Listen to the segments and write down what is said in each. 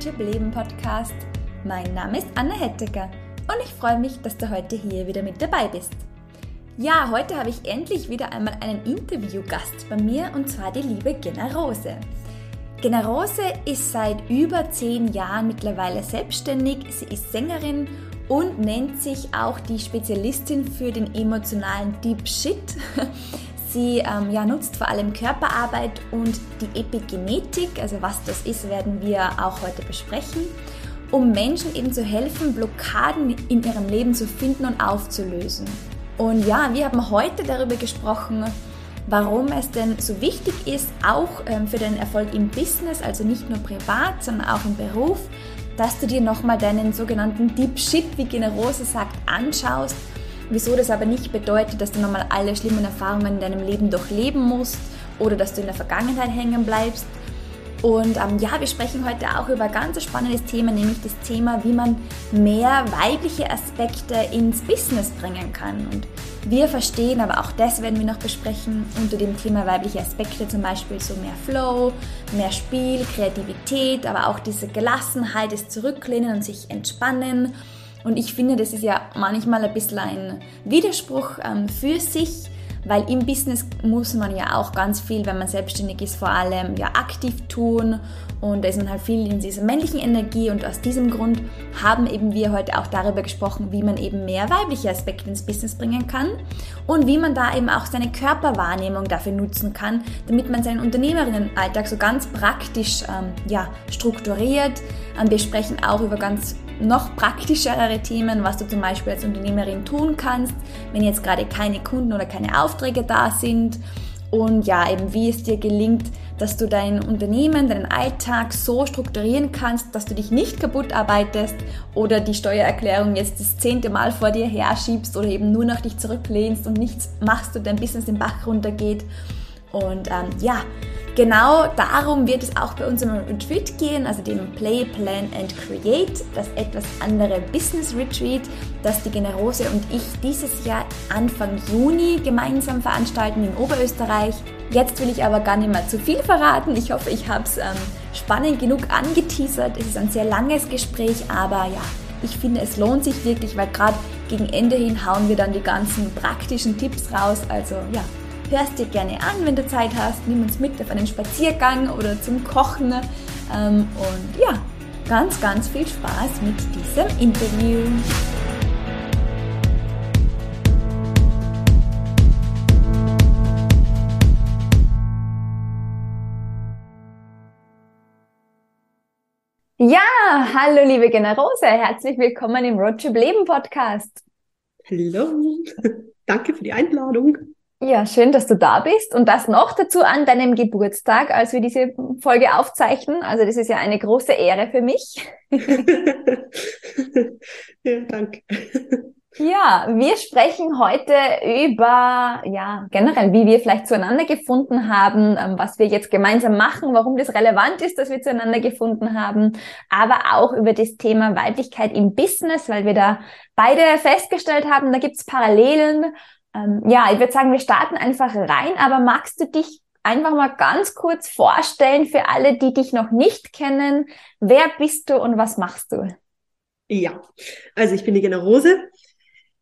Roadtrip Leben Podcast. Mein Name ist Anna Hettecker und ich freue mich, dass du heute hier wieder mit dabei bist. Ja, heute habe ich endlich wieder einmal einen Interviewgast bei mir und zwar die liebe Gena Rose. Gena Rose ist seit über zehn Jahren mittlerweile selbstständig. Sie ist Sängerin und nennt sich auch die Spezialistin für den emotionalen Deep Shit. Sie ähm, ja, nutzt vor allem Körperarbeit und die Epigenetik, also was das ist, werden wir auch heute besprechen, um Menschen eben zu helfen, Blockaden in ihrem Leben zu finden und aufzulösen. Und ja, wir haben heute darüber gesprochen, warum es denn so wichtig ist, auch ähm, für den Erfolg im Business, also nicht nur privat, sondern auch im Beruf, dass du dir nochmal deinen sogenannten Deep Shit, wie Generose sagt, anschaust. Wieso das aber nicht bedeutet, dass du nochmal alle schlimmen Erfahrungen in deinem Leben durchleben musst oder dass du in der Vergangenheit hängen bleibst. Und ähm, ja, wir sprechen heute auch über ein ganz spannendes Thema, nämlich das Thema, wie man mehr weibliche Aspekte ins Business bringen kann. Und wir verstehen, aber auch das werden wir noch besprechen, unter dem Thema weibliche Aspekte zum Beispiel so mehr Flow, mehr Spiel, Kreativität, aber auch diese Gelassenheit, das Zurücklehnen und sich entspannen. Und ich finde, das ist ja manchmal ein bisschen ein Widerspruch ähm, für sich weil im Business muss man ja auch ganz viel, wenn man selbstständig ist, vor allem ja aktiv tun und da ist man halt viel in dieser männlichen Energie und aus diesem Grund haben eben wir heute auch darüber gesprochen, wie man eben mehr weibliche Aspekte ins Business bringen kann und wie man da eben auch seine Körperwahrnehmung dafür nutzen kann, damit man seinen Unternehmerinnenalltag so ganz praktisch ähm, ja, strukturiert. Und wir sprechen auch über ganz noch praktischere Themen, was du zum Beispiel als Unternehmerin tun kannst, wenn jetzt gerade keine Kunden oder keine Aufträge da sind. Und ja, eben wie es dir gelingt, dass du dein Unternehmen, deinen Alltag so strukturieren kannst, dass du dich nicht kaputt arbeitest oder die Steuererklärung jetzt das zehnte Mal vor dir herschiebst oder eben nur noch dich zurücklehnst und nichts machst und dein Business den Bach runtergeht. Und ähm, ja, Genau darum wird es auch bei unserem Retreat gehen, also dem Play, Plan and Create, das etwas andere Business Retreat, das die Generose und ich dieses Jahr Anfang Juni gemeinsam veranstalten in Oberösterreich. Jetzt will ich aber gar nicht mehr zu viel verraten. Ich hoffe, ich habe es ähm, spannend genug angeteasert. Es ist ein sehr langes Gespräch, aber ja, ich finde, es lohnt sich wirklich, weil gerade gegen Ende hin hauen wir dann die ganzen praktischen Tipps raus. Also ja, hörst dir gerne an, wenn du Zeit hast. Nimm uns mit auf einen Spaziergang oder zum Kochen. Ähm, und ja, ganz, ganz viel Spaß mit diesem Interview. Ja, hallo liebe Generose, herzlich willkommen im Roadtrip Leben Podcast. Hallo, danke für die Einladung. Ja, schön, dass du da bist und das noch dazu an deinem Geburtstag, als wir diese Folge aufzeichnen. Also das ist ja eine große Ehre für mich. ja, danke. Ja, wir sprechen heute über, ja, generell, wie wir vielleicht zueinander gefunden haben, ähm, was wir jetzt gemeinsam machen, warum das relevant ist, dass wir zueinander gefunden haben, aber auch über das Thema Weiblichkeit im Business, weil wir da beide festgestellt haben, da gibt's Parallelen ähm, ja, ich würde sagen, wir starten einfach rein, aber magst du dich einfach mal ganz kurz vorstellen für alle, die dich noch nicht kennen? Wer bist du und was machst du? Ja, also ich bin die Gena Rose.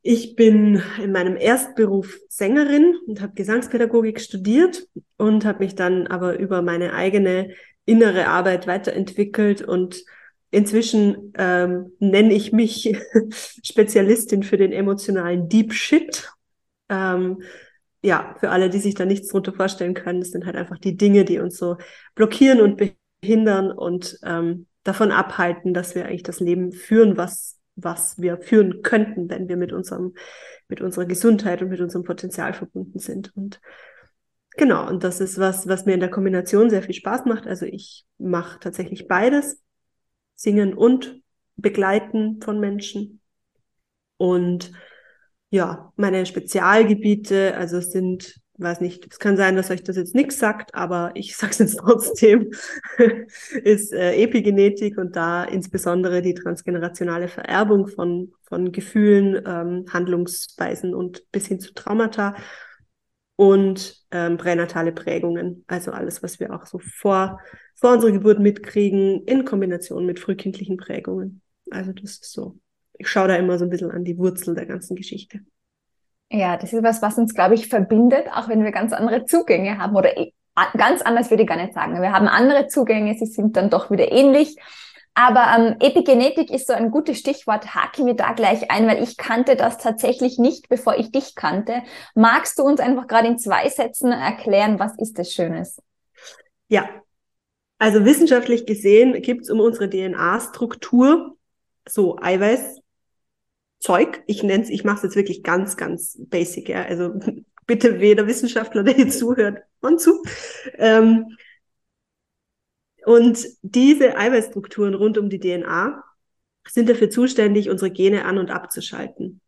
Ich bin in meinem Erstberuf Sängerin und habe Gesangspädagogik studiert und habe mich dann aber über meine eigene innere Arbeit weiterentwickelt und inzwischen ähm, nenne ich mich Spezialistin für den emotionalen Deep Shit ähm, ja, für alle, die sich da nichts drunter vorstellen können, das sind halt einfach die Dinge, die uns so blockieren und behindern und ähm, davon abhalten, dass wir eigentlich das Leben führen, was, was wir führen könnten, wenn wir mit unserem, mit unserer Gesundheit und mit unserem Potenzial verbunden sind. Und genau, und das ist was, was mir in der Kombination sehr viel Spaß macht. Also ich mache tatsächlich beides, singen und begleiten von Menschen. Und ja, meine Spezialgebiete, also sind, weiß nicht, es kann sein, dass euch das jetzt nichts sagt, aber ich sage es jetzt trotzdem, ist äh, Epigenetik und da insbesondere die transgenerationale Vererbung von, von Gefühlen, ähm, Handlungsweisen und bis hin zu Traumata und ähm, pränatale Prägungen, also alles, was wir auch so vor vor unserer Geburt mitkriegen, in Kombination mit frühkindlichen Prägungen. Also das ist so. Ich schaue da immer so ein bisschen an die Wurzel der ganzen Geschichte. Ja, das ist was, was uns, glaube ich, verbindet, auch wenn wir ganz andere Zugänge haben. Oder ganz anders würde ich gar nicht sagen. Wir haben andere Zugänge, sie sind dann doch wieder ähnlich. Aber ähm, Epigenetik ist so ein gutes Stichwort. Hake mir da gleich ein, weil ich kannte das tatsächlich nicht, bevor ich dich kannte. Magst du uns einfach gerade in zwei Sätzen erklären, was ist das Schönes? Ja, also wissenschaftlich gesehen gibt es um unsere DNA-Struktur so Eiweißzeug. Ich nenne es, ich mache es jetzt wirklich ganz, ganz basic. Ja. Also bitte weder Wissenschaftler, der hier zuhört, und zu. Ähm, und diese Eiweißstrukturen rund um die DNA sind dafür zuständig, unsere Gene an- und abzuschalten.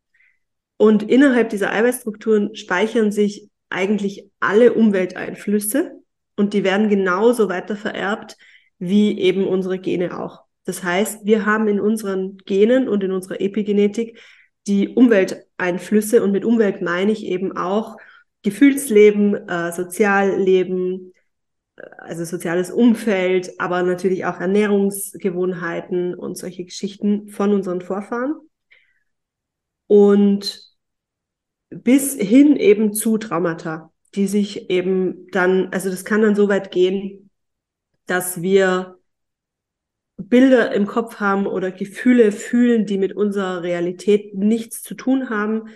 Und innerhalb dieser Eiweißstrukturen speichern sich eigentlich alle Umwelteinflüsse und die werden genauso weiter vererbt wie eben unsere Gene auch. Das heißt, wir haben in unseren Genen und in unserer Epigenetik die Umwelteinflüsse und mit Umwelt meine ich eben auch Gefühlsleben, äh, Sozialleben, äh, also soziales Umfeld, aber natürlich auch Ernährungsgewohnheiten und solche Geschichten von unseren Vorfahren. Und bis hin eben zu Traumata, die sich eben dann, also das kann dann so weit gehen, dass wir Bilder im Kopf haben oder Gefühle fühlen, die mit unserer Realität nichts zu tun haben,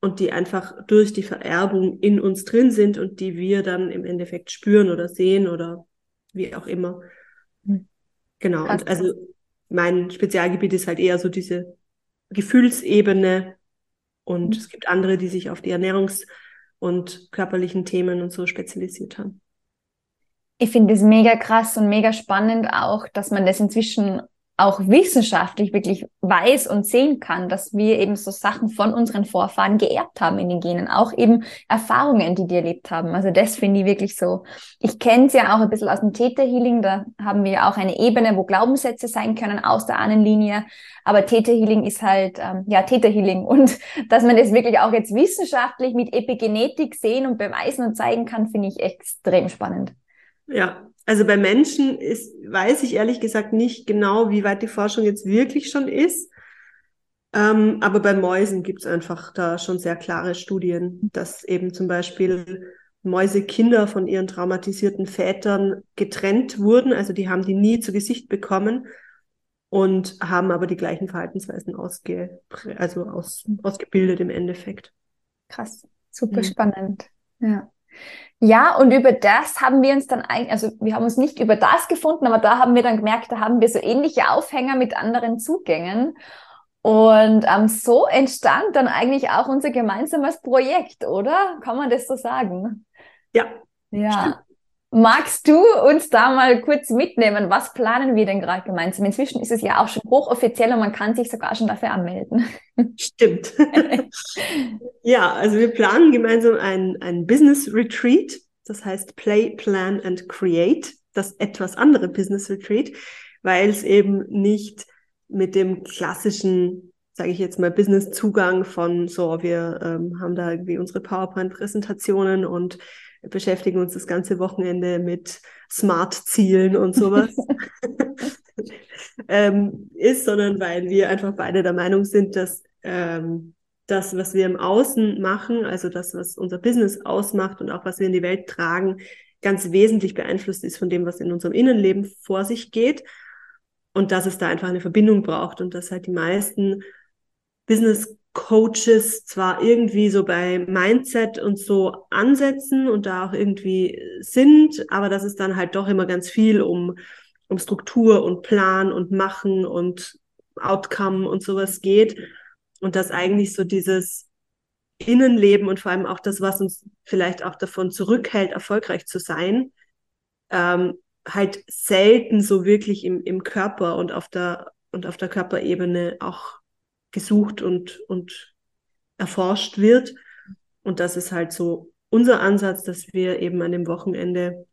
und die einfach durch die Vererbung in uns drin sind und die wir dann im Endeffekt spüren oder sehen oder wie auch immer. Hm. Genau. Und also mein Spezialgebiet ist halt eher so diese Gefühlsebene und mhm. es gibt andere, die sich auf die Ernährungs- und körperlichen Themen und so spezialisiert haben. Ich finde es mega krass und mega spannend auch, dass man das inzwischen auch wissenschaftlich wirklich weiß und sehen kann, dass wir eben so Sachen von unseren Vorfahren geerbt haben in den Genen, auch eben Erfahrungen, die die erlebt haben. Also das finde ich wirklich so. Ich kenne es ja auch ein bisschen aus dem Theta Healing, da haben wir auch eine Ebene, wo Glaubenssätze sein können aus der Ahnenlinie, aber Theta Healing ist halt ähm, ja Theta Healing und dass man das wirklich auch jetzt wissenschaftlich mit Epigenetik sehen und beweisen und zeigen kann, finde ich extrem spannend. Ja, also bei Menschen ist, weiß ich ehrlich gesagt nicht genau, wie weit die Forschung jetzt wirklich schon ist. Ähm, aber bei Mäusen gibt es einfach da schon sehr klare Studien, dass eben zum Beispiel Mäusekinder von ihren traumatisierten Vätern getrennt wurden. Also die haben die nie zu Gesicht bekommen und haben aber die gleichen Verhaltensweisen ausge also aus, ausgebildet im Endeffekt. Krass, super mhm. spannend. Ja. Ja, und über das haben wir uns dann eigentlich, also wir haben uns nicht über das gefunden, aber da haben wir dann gemerkt, da haben wir so ähnliche Aufhänger mit anderen Zugängen. Und ähm, so entstand dann eigentlich auch unser gemeinsames Projekt, oder? Kann man das so sagen? Ja. Ja. Magst du uns da mal kurz mitnehmen? Was planen wir denn gerade gemeinsam? Inzwischen ist es ja auch schon hochoffiziell und man kann sich sogar schon dafür anmelden. Stimmt. ja, also wir planen gemeinsam ein, ein Business Retreat. Das heißt Play, Plan and Create. Das etwas andere Business Retreat, weil es eben nicht mit dem klassischen, sage ich jetzt mal, Business-Zugang von so, wir ähm, haben da irgendwie unsere PowerPoint-Präsentationen und beschäftigen uns das ganze Wochenende mit Smart-Zielen und sowas. ähm, ist, sondern weil wir einfach beide der Meinung sind, dass ähm, das, was wir im Außen machen, also das, was unser Business ausmacht und auch was wir in die Welt tragen, ganz wesentlich beeinflusst ist von dem, was in unserem Innenleben vor sich geht. Und dass es da einfach eine Verbindung braucht und dass halt die meisten Business Coaches zwar irgendwie so bei Mindset und so ansetzen und da auch irgendwie sind, aber dass es dann halt doch immer ganz viel um, um Struktur und Plan und Machen und Outcome und sowas geht. Und dass eigentlich so dieses Innenleben und vor allem auch das, was uns vielleicht auch davon zurückhält, erfolgreich zu sein, ähm, halt selten so wirklich im, im Körper und auf der und auf der Körperebene auch gesucht und, und erforscht wird. Und das ist halt so unser Ansatz, dass wir eben an dem Wochenende,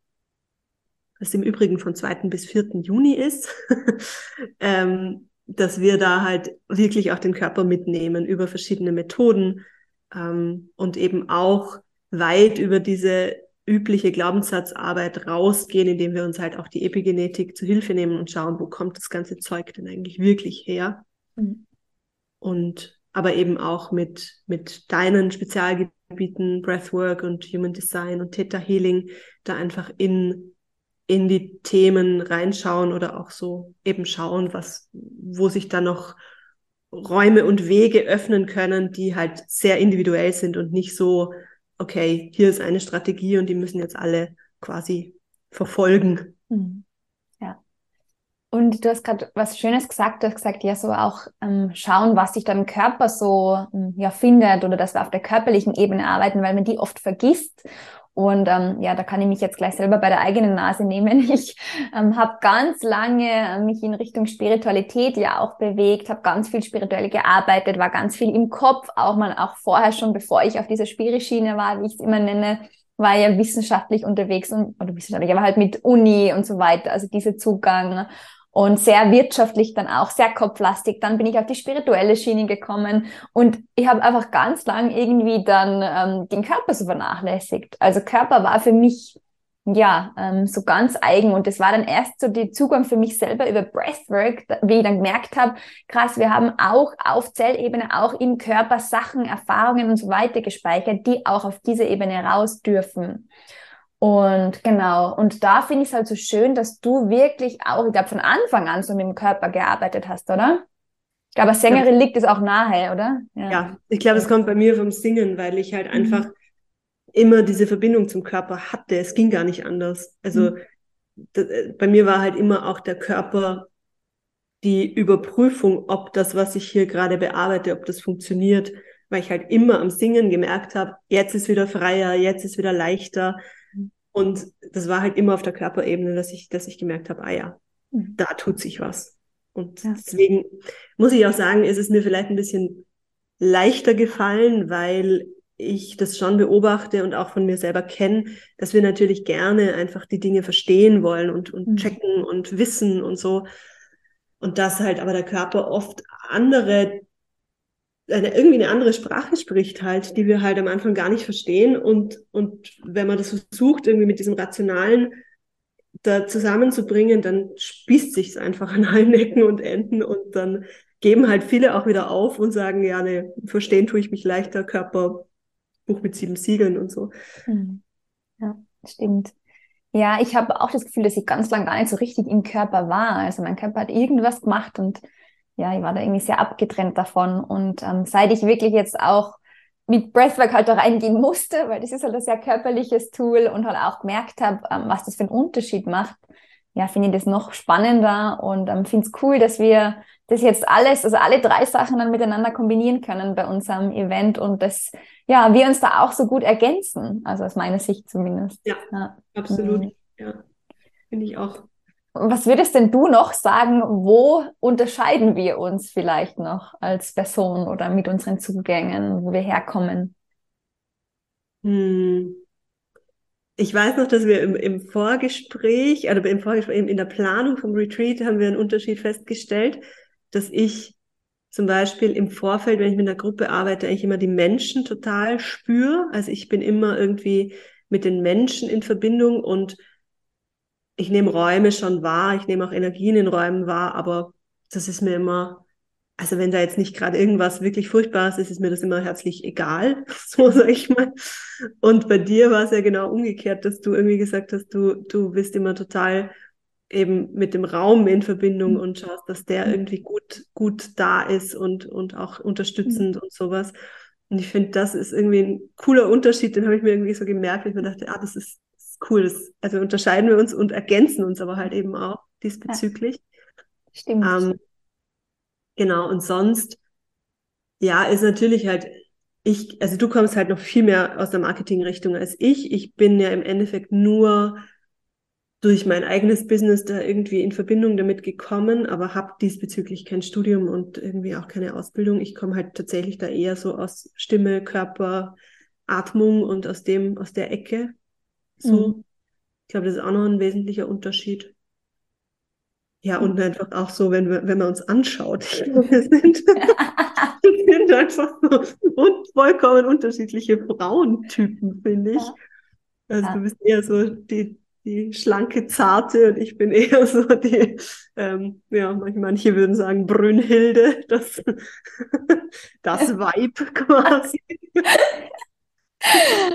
das im Übrigen von 2. bis 4. Juni ist, ähm, dass wir da halt wirklich auch den Körper mitnehmen über verschiedene Methoden ähm, und eben auch weit über diese übliche Glaubenssatzarbeit rausgehen, indem wir uns halt auch die Epigenetik zu Hilfe nehmen und schauen, wo kommt das ganze Zeug denn eigentlich wirklich her. Mhm. Und aber eben auch mit, mit deinen Spezialgebieten, Breathwork und Human Design und Theta Healing, da einfach in, in die Themen reinschauen oder auch so eben schauen, was, wo sich da noch Räume und Wege öffnen können, die halt sehr individuell sind und nicht so, okay, hier ist eine Strategie und die müssen jetzt alle quasi verfolgen. Mhm. Und du hast gerade was Schönes gesagt. Du hast gesagt, ja, so auch ähm, schauen, was sich im Körper so ähm, ja findet oder dass wir auf der körperlichen Ebene arbeiten, weil man die oft vergisst. Und ähm, ja, da kann ich mich jetzt gleich selber bei der eigenen Nase nehmen. Ich ähm, habe ganz lange äh, mich in Richtung Spiritualität ja auch bewegt, habe ganz viel spirituell gearbeitet, war ganz viel im Kopf, auch mal auch vorher schon, bevor ich auf dieser Spirischiene war, wie ich es immer nenne, war ja wissenschaftlich unterwegs und oder wissenschaftlich, aber halt mit Uni und so weiter, also dieser Zugang und sehr wirtschaftlich dann auch, sehr kopflastig. Dann bin ich auf die spirituelle Schiene gekommen und ich habe einfach ganz lang irgendwie dann ähm, den Körper so vernachlässigt. Also Körper war für mich ja ähm, so ganz eigen und das war dann erst so der Zugang für mich selber über Breathwork, wie ich dann gemerkt habe, krass, wir haben auch auf Zellebene, auch im Körper Sachen, Erfahrungen und so weiter gespeichert, die auch auf diese Ebene raus dürfen. Und genau, und da finde ich es halt so schön, dass du wirklich auch, ich glaube, von Anfang an so mit dem Körper gearbeitet hast, oder? Ich glaube, als Sängerin ja. liegt es auch nahe, oder? Ja, ja ich glaube, es kommt bei mir vom Singen, weil ich halt mhm. einfach immer diese Verbindung zum Körper hatte. Es ging gar nicht anders. Also mhm. das, äh, bei mir war halt immer auch der Körper die Überprüfung, ob das, was ich hier gerade bearbeite, ob das funktioniert, weil ich halt immer am Singen gemerkt habe, jetzt ist wieder freier, jetzt ist wieder leichter. Und das war halt immer auf der Körperebene, dass ich, dass ich gemerkt habe, ah ja, mhm. da tut sich was. Und ja. deswegen muss ich auch sagen, ist es mir vielleicht ein bisschen leichter gefallen, weil ich das schon beobachte und auch von mir selber kenne, dass wir natürlich gerne einfach die Dinge verstehen wollen und, und mhm. checken und wissen und so. Und dass halt aber der Körper oft andere eine, irgendwie eine andere Sprache spricht halt, die wir halt am Anfang gar nicht verstehen. Und, und wenn man das versucht, irgendwie mit diesem Rationalen da zusammenzubringen, dann spießt sich's einfach an allen Ecken und Enden und dann geben halt viele auch wieder auf und sagen, ja, ne, verstehen tue ich mich leichter, Körper, Buch mit sieben Siegeln und so. Hm. Ja, stimmt. Ja, ich habe auch das Gefühl, dass ich ganz lange gar nicht so richtig im Körper war. Also mein Körper hat irgendwas gemacht und ja, ich war da irgendwie sehr abgetrennt davon. Und ähm, seit ich wirklich jetzt auch mit Breathwork halt da reingehen musste, weil das ist halt ein sehr körperliches Tool und halt auch gemerkt habe, ähm, was das für einen Unterschied macht, ja, finde ich das noch spannender und ähm, finde es cool, dass wir das jetzt alles, also alle drei Sachen dann miteinander kombinieren können bei unserem Event und dass ja, wir uns da auch so gut ergänzen, also aus meiner Sicht zumindest. Ja, ja. absolut. Mhm. Ja, finde ich auch. Was würdest denn du noch sagen, wo unterscheiden wir uns vielleicht noch als Person oder mit unseren Zugängen, wo wir herkommen? Hm. Ich weiß noch, dass wir im, im Vorgespräch, also im Vorgespräch, in der Planung vom Retreat haben wir einen Unterschied festgestellt, dass ich zum Beispiel im Vorfeld, wenn ich mit einer Gruppe arbeite, eigentlich immer die Menschen total spüre. Also ich bin immer irgendwie mit den Menschen in Verbindung und ich nehme Räume schon wahr, ich nehme auch Energien in Räumen wahr, aber das ist mir immer, also wenn da jetzt nicht gerade irgendwas wirklich Furchtbares ist, ist mir das immer herzlich egal, so sag ich mal. Und bei dir war es ja genau umgekehrt, dass du irgendwie gesagt hast, du, du bist immer total eben mit dem Raum in Verbindung mhm. und schaust, dass der irgendwie gut, gut da ist und, und auch unterstützend mhm. und sowas. Und ich finde, das ist irgendwie ein cooler Unterschied, den habe ich mir irgendwie so gemerkt, weil ich mir dachte, ah, das ist, cool. Das, also unterscheiden wir uns und ergänzen uns aber halt eben auch diesbezüglich. Ja, stimmt. Ähm, genau, und sonst, ja, ist natürlich halt, ich, also du kommst halt noch viel mehr aus der Marketingrichtung als ich. Ich bin ja im Endeffekt nur durch mein eigenes Business da irgendwie in Verbindung damit gekommen, aber habe diesbezüglich kein Studium und irgendwie auch keine Ausbildung. Ich komme halt tatsächlich da eher so aus Stimme, Körper, Atmung und aus dem, aus der Ecke. So. Mhm. Ich glaube, das ist auch noch ein wesentlicher Unterschied. Ja, und einfach auch so, wenn, wir, wenn man uns anschaut. Wir sind, wir sind einfach so und vollkommen unterschiedliche Frauentypen, finde ich. Also du bist eher so die, die schlanke, zarte und ich bin eher so die, ähm, ja, manche würden sagen Brünnhilde, das, das Vibe quasi.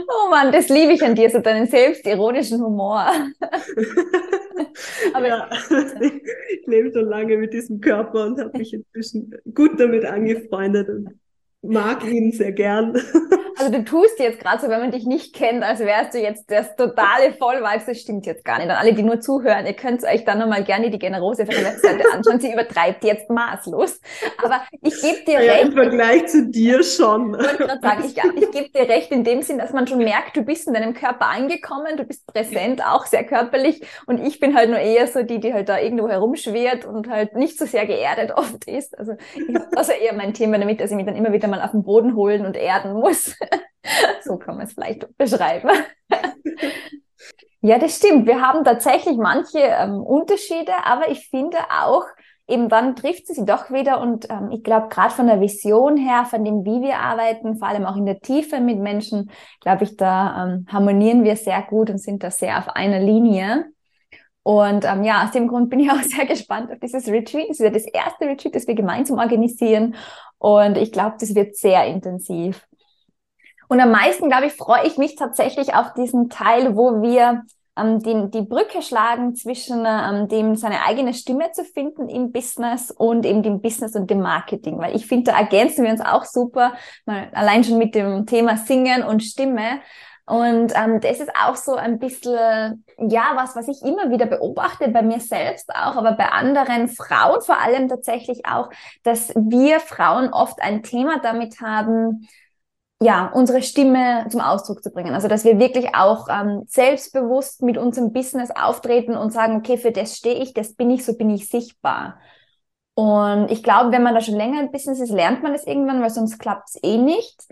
Oh Mann, das liebe ich an dir, so deinen selbstironischen Humor. Aber ja, ich lebe schon lange mit diesem Körper und habe mich inzwischen gut damit angefreundet und mag ihn sehr gern. Also du tust jetzt gerade so, wenn man dich nicht kennt, als wärst du jetzt das totale Vollvibes. Das stimmt jetzt gar nicht. Und alle, die nur zuhören, ihr könnt euch dann nochmal gerne die Generose auf der Webseite anschauen. Sie übertreibt jetzt maßlos. Aber ich gebe dir ja, recht. Im Vergleich zu dir schon. Ich wollte gerade sagen, ich, ich gebe dir recht in dem Sinn, dass man schon merkt, du bist in deinem Körper angekommen, du bist präsent, auch sehr körperlich. Und ich bin halt nur eher so die, die halt da irgendwo herumschwert und halt nicht so sehr geerdet oft ist. Also ich habe also eher mein Thema damit, dass ich mich dann immer wieder mal auf den Boden holen und erden muss. so kann man es vielleicht beschreiben. ja, das stimmt. Wir haben tatsächlich manche ähm, Unterschiede, aber ich finde auch, eben dann trifft sie sie doch wieder und ähm, ich glaube gerade von der Vision her, von dem, wie wir arbeiten, vor allem auch in der Tiefe mit Menschen, glaube ich, da ähm, harmonieren wir sehr gut und sind da sehr auf einer Linie. Und ähm, ja, aus dem Grund bin ich auch sehr gespannt auf dieses Retreat. Es ist ja das erste Retreat, das wir gemeinsam organisieren. Und ich glaube, das wird sehr intensiv. Und am meisten, glaube ich, freue ich mich tatsächlich auf diesen Teil, wo wir ähm, die, die Brücke schlagen zwischen ähm, dem, seine eigene Stimme zu finden im Business und eben dem Business und dem Marketing. Weil ich finde, da ergänzen wir uns auch super, mal allein schon mit dem Thema Singen und Stimme. Und ähm, das ist auch so ein bisschen, ja, was, was ich immer wieder beobachte, bei mir selbst auch, aber bei anderen Frauen vor allem tatsächlich auch, dass wir Frauen oft ein Thema damit haben, ja, unsere Stimme zum Ausdruck zu bringen. Also, dass wir wirklich auch ähm, selbstbewusst mit unserem Business auftreten und sagen, okay, für das stehe ich, das bin ich, so bin ich sichtbar. Und ich glaube, wenn man da schon länger im Business ist, lernt man das irgendwann, weil sonst klappt es eh nicht.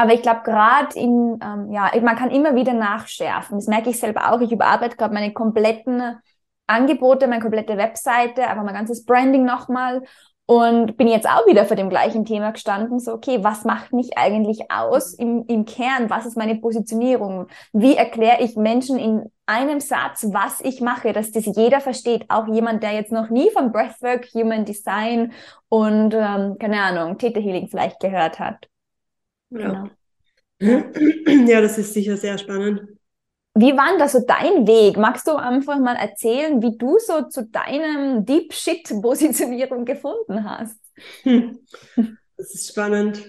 Aber ich glaube, gerade in, ähm, ja, man kann immer wieder nachschärfen. Das merke ich selber auch. Ich überarbeite gerade meine kompletten Angebote, meine komplette Webseite, einfach mein ganzes Branding nochmal und bin jetzt auch wieder vor dem gleichen Thema gestanden, so, okay, was macht mich eigentlich aus im, im Kern? Was ist meine Positionierung? Wie erkläre ich Menschen in einem Satz, was ich mache, dass das jeder versteht? Auch jemand, der jetzt noch nie von Breathwork, Human Design und, ähm, keine Ahnung, Theta Healing vielleicht gehört hat. Ja. Genau. Ja, das ist sicher sehr spannend. Wie war denn da so dein Weg? Magst du einfach mal erzählen, wie du so zu deinem Deep Shit Positionierung gefunden hast? Das ist spannend.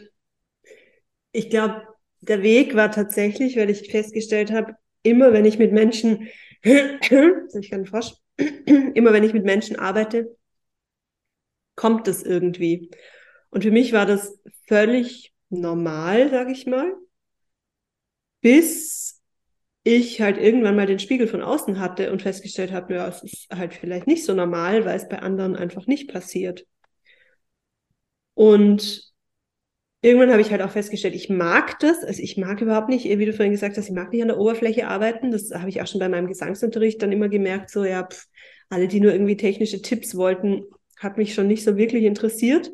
Ich glaube, der Weg war tatsächlich, weil ich festgestellt habe, immer wenn ich mit Menschen, ich kann Frosch, immer wenn ich mit Menschen arbeite, kommt es irgendwie. Und für mich war das völlig normal, sage ich mal, bis ich halt irgendwann mal den Spiegel von außen hatte und festgestellt habe, ja, es ist halt vielleicht nicht so normal, weil es bei anderen einfach nicht passiert. Und irgendwann habe ich halt auch festgestellt, ich mag das, also ich mag überhaupt nicht, wie du vorhin gesagt hast, ich mag nicht an der Oberfläche arbeiten. Das habe ich auch schon bei meinem Gesangsunterricht dann immer gemerkt, so ja, pff, alle, die nur irgendwie technische Tipps wollten, hat mich schon nicht so wirklich interessiert.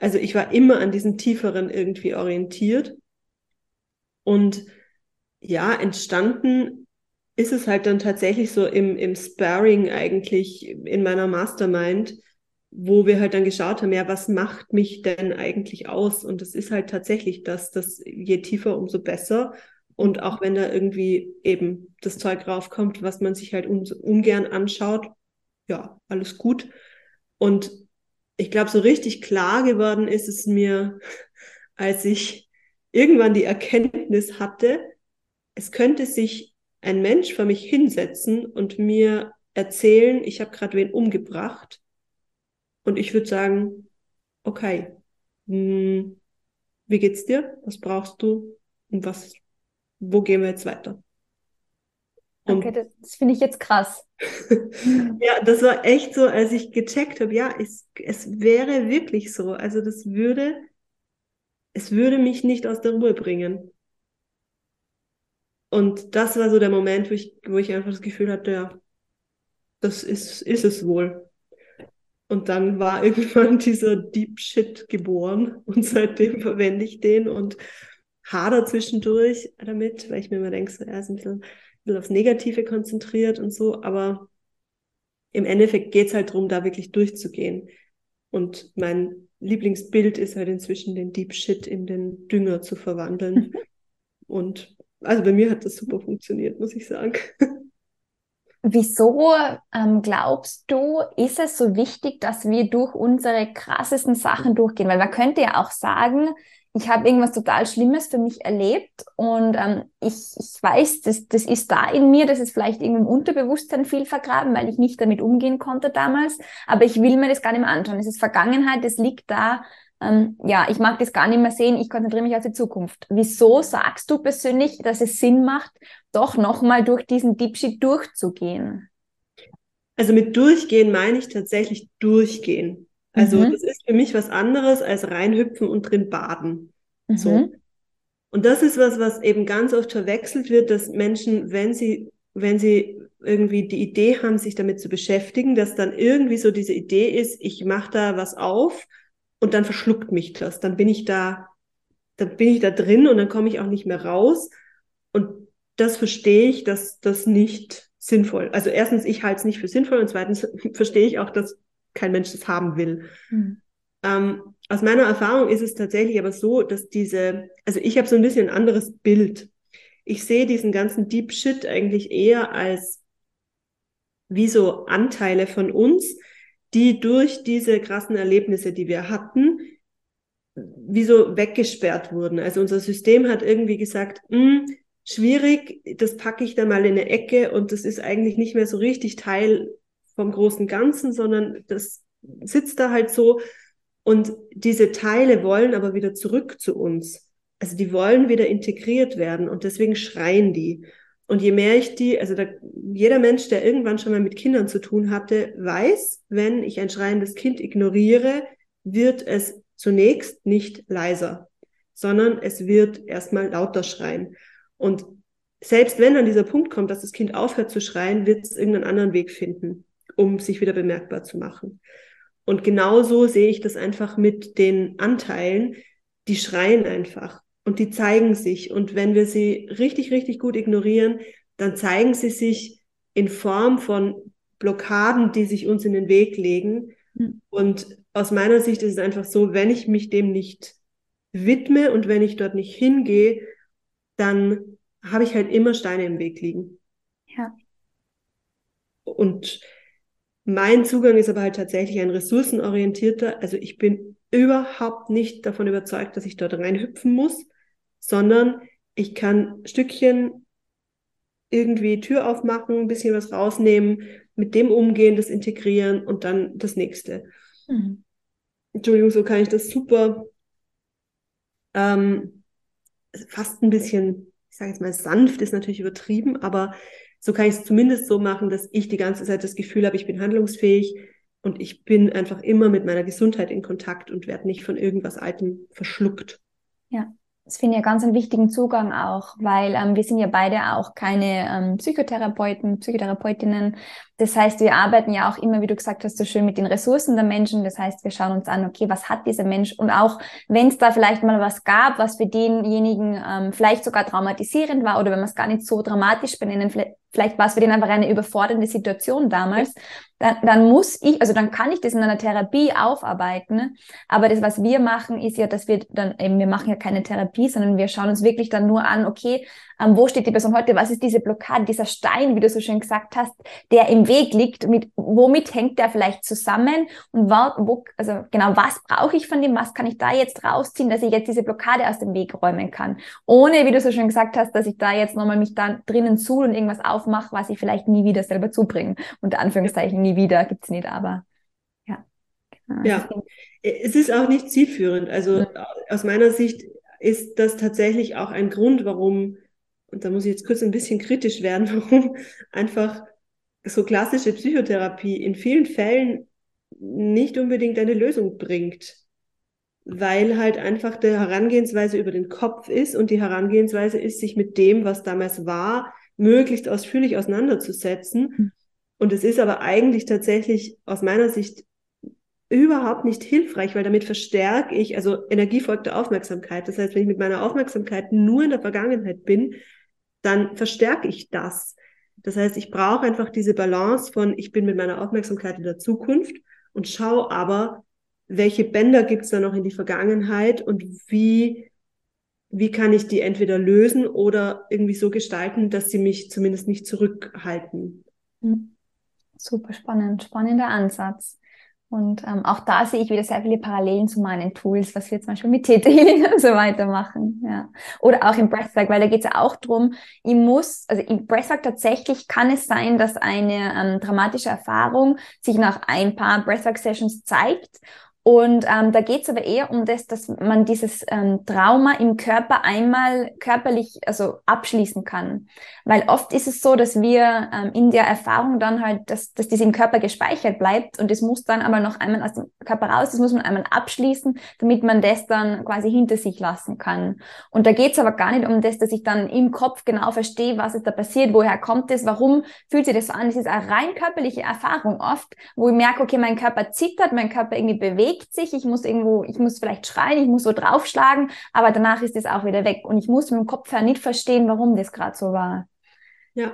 Also ich war immer an diesen tieferen irgendwie orientiert. Und ja, entstanden ist es halt dann tatsächlich so im, im Sparring eigentlich in meiner Mastermind, wo wir halt dann geschaut haben, ja, was macht mich denn eigentlich aus? Und es ist halt tatsächlich das, dass je tiefer, umso besser. Und auch wenn da irgendwie eben das Zeug raufkommt, was man sich halt un ungern anschaut, ja, alles gut. Und ich glaube, so richtig klar geworden ist es mir, als ich irgendwann die Erkenntnis hatte, es könnte sich ein Mensch vor mich hinsetzen und mir erzählen, ich habe gerade wen umgebracht. Und ich würde sagen, okay, hm, wie geht's dir? Was brauchst du? Und was, wo gehen wir jetzt weiter? Okay, das, das finde ich jetzt krass. ja, das war echt so, als ich gecheckt habe, ja, es, es wäre wirklich so. Also das würde, es würde mich nicht aus der Ruhe bringen. Und das war so der Moment, wo ich, wo ich einfach das Gefühl hatte, ja, das ist, ist es wohl. Und dann war irgendwann dieser Deep Shit geboren und seitdem verwende ich den und hader zwischendurch damit, weil ich mir immer denke, so, er ist ein bisschen, bisschen aufs Negative konzentriert und so, aber im Endeffekt geht es halt darum, da wirklich durchzugehen. Und mein Lieblingsbild ist halt inzwischen den Deep Shit in den Dünger zu verwandeln. und also bei mir hat das super funktioniert, muss ich sagen. Wieso ähm, glaubst du, ist es so wichtig, dass wir durch unsere krassesten Sachen durchgehen? Weil man könnte ja auch sagen, ich habe irgendwas total Schlimmes für mich erlebt und ähm, ich, ich weiß, das, das ist da in mir, das ist vielleicht irgendwie im Unterbewusstsein viel vergraben, weil ich nicht damit umgehen konnte damals, aber ich will mir das gar nicht mehr anschauen. Es ist Vergangenheit, es liegt da. Ähm, ja, ich mag das gar nicht mehr sehen, ich konzentriere mich auf die Zukunft. Wieso sagst du persönlich, dass es Sinn macht, doch nochmal durch diesen Deep Shit durchzugehen? Also mit durchgehen meine ich tatsächlich durchgehen. Also mhm. das ist für mich was anderes als reinhüpfen und drin baden. Mhm. So. Und das ist was, was eben ganz oft verwechselt wird, dass Menschen, wenn sie, wenn sie irgendwie die Idee haben, sich damit zu beschäftigen, dass dann irgendwie so diese Idee ist, ich mache da was auf und dann verschluckt mich das. Dann bin ich da, dann bin ich da drin und dann komme ich auch nicht mehr raus. Und das verstehe ich, dass das nicht sinnvoll. Also erstens, ich halte es nicht für sinnvoll und zweitens verstehe ich auch, dass kein Mensch das haben will. Mhm. Ähm, aus meiner Erfahrung ist es tatsächlich aber so, dass diese, also ich habe so ein bisschen ein anderes Bild. Ich sehe diesen ganzen Deep Shit eigentlich eher als wie so Anteile von uns, die durch diese krassen Erlebnisse, die wir hatten, wie so weggesperrt wurden. Also unser System hat irgendwie gesagt, hm, schwierig, das packe ich da mal in eine Ecke und das ist eigentlich nicht mehr so richtig Teil vom großen Ganzen, sondern das sitzt da halt so. Und diese Teile wollen aber wieder zurück zu uns. Also die wollen wieder integriert werden und deswegen schreien die. Und je mehr ich die, also da, jeder Mensch, der irgendwann schon mal mit Kindern zu tun hatte, weiß, wenn ich ein schreiendes Kind ignoriere, wird es zunächst nicht leiser, sondern es wird erstmal lauter schreien. Und selbst wenn dann dieser Punkt kommt, dass das Kind aufhört zu schreien, wird es irgendeinen anderen Weg finden um sich wieder bemerkbar zu machen. Und genauso sehe ich das einfach mit den Anteilen, die schreien einfach und die zeigen sich. Und wenn wir sie richtig, richtig gut ignorieren, dann zeigen sie sich in Form von Blockaden, die sich uns in den Weg legen. Mhm. Und aus meiner Sicht ist es einfach so, wenn ich mich dem nicht widme und wenn ich dort nicht hingehe, dann habe ich halt immer Steine im Weg liegen. Ja. Und mein Zugang ist aber halt tatsächlich ein ressourcenorientierter. Also ich bin überhaupt nicht davon überzeugt, dass ich dort reinhüpfen muss, sondern ich kann Stückchen irgendwie Tür aufmachen, ein bisschen was rausnehmen, mit dem umgehen, das integrieren und dann das nächste. Mhm. Entschuldigung, so kann ich das super ähm, fast ein bisschen, ich sage jetzt mal sanft, ist natürlich übertrieben, aber so kann ich es zumindest so machen, dass ich die ganze Zeit das Gefühl habe, ich bin handlungsfähig und ich bin einfach immer mit meiner Gesundheit in Kontakt und werde nicht von irgendwas Altem verschluckt. Ja. Das finde ich ja ganz einen wichtigen Zugang auch, weil ähm, wir sind ja beide auch keine ähm, Psychotherapeuten, Psychotherapeutinnen. Das heißt, wir arbeiten ja auch immer, wie du gesagt hast, so schön mit den Ressourcen der Menschen. Das heißt, wir schauen uns an, okay, was hat dieser Mensch? Und auch wenn es da vielleicht mal was gab, was für denjenigen ähm, vielleicht sogar traumatisierend war oder wenn man es gar nicht so dramatisch benennen, vielleicht, vielleicht war es für den einfach eine überfordernde Situation damals, dann, dann muss ich, also dann kann ich das in einer Therapie aufarbeiten. Aber das, was wir machen, ist ja, dass wir dann eben, wir machen ja keine Therapie, sondern wir schauen uns wirklich dann nur an, okay, ähm, wo steht die Person heute, was ist diese Blockade, dieser Stein, wie du so schön gesagt hast, der im Weg liegt, mit, womit hängt der vielleicht zusammen und wo, wo also genau, was brauche ich von dem, was kann ich da jetzt rausziehen, dass ich jetzt diese Blockade aus dem Weg räumen kann, ohne, wie du so schön gesagt hast, dass ich da jetzt nochmal mich da drinnen zu und irgendwas aufmache, was ich vielleicht nie wieder selber zubringe, unter Anführungszeichen nie wieder, gibt's nicht, aber ja. Genau. Ja, es ist auch nicht zielführend, also ja. aus meiner Sicht ist das tatsächlich auch ein Grund, warum und da muss ich jetzt kurz ein bisschen kritisch werden, warum einfach so klassische Psychotherapie in vielen Fällen nicht unbedingt eine Lösung bringt, weil halt einfach der Herangehensweise über den Kopf ist und die Herangehensweise ist, sich mit dem, was damals war, möglichst ausführlich auseinanderzusetzen. Mhm. Und es ist aber eigentlich tatsächlich aus meiner Sicht überhaupt nicht hilfreich, weil damit verstärke ich, also Energie folgt der Aufmerksamkeit. Das heißt, wenn ich mit meiner Aufmerksamkeit nur in der Vergangenheit bin, dann verstärke ich das. Das heißt, ich brauche einfach diese Balance von, ich bin mit meiner Aufmerksamkeit in der Zukunft und schaue aber, welche Bänder gibt es da noch in die Vergangenheit und wie, wie kann ich die entweder lösen oder irgendwie so gestalten, dass sie mich zumindest nicht zurückhalten. Hm. Super spannend, spannender Ansatz. Und ähm, auch da sehe ich wieder sehr viele Parallelen zu meinen Tools, was wir zum Beispiel mit Theta Healing und so weiter machen. Ja. Oder auch im Breathwork, weil da geht es ja auch drum, ich muss, also im Breathwork tatsächlich kann es sein, dass eine ähm, dramatische Erfahrung sich nach ein paar Breathwork-Sessions zeigt und ähm, da geht es aber eher um das, dass man dieses ähm, Trauma im Körper einmal körperlich also abschließen kann. Weil oft ist es so, dass wir ähm, in der Erfahrung dann halt, dass, dass das im Körper gespeichert bleibt und es muss dann aber noch einmal aus dem Körper raus, das muss man einmal abschließen, damit man das dann quasi hinter sich lassen kann. Und da geht es aber gar nicht um das, dass ich dann im Kopf genau verstehe, was ist da passiert, woher kommt es, warum fühlt sich das so an. Es ist eine rein körperliche Erfahrung oft, wo ich merke, okay, mein Körper zittert, mein Körper irgendwie bewegt bewegt sich, ich muss irgendwo, ich muss vielleicht schreien, ich muss so draufschlagen, aber danach ist es auch wieder weg. Und ich muss mit dem Kopf her nicht verstehen, warum das gerade so war. Ja.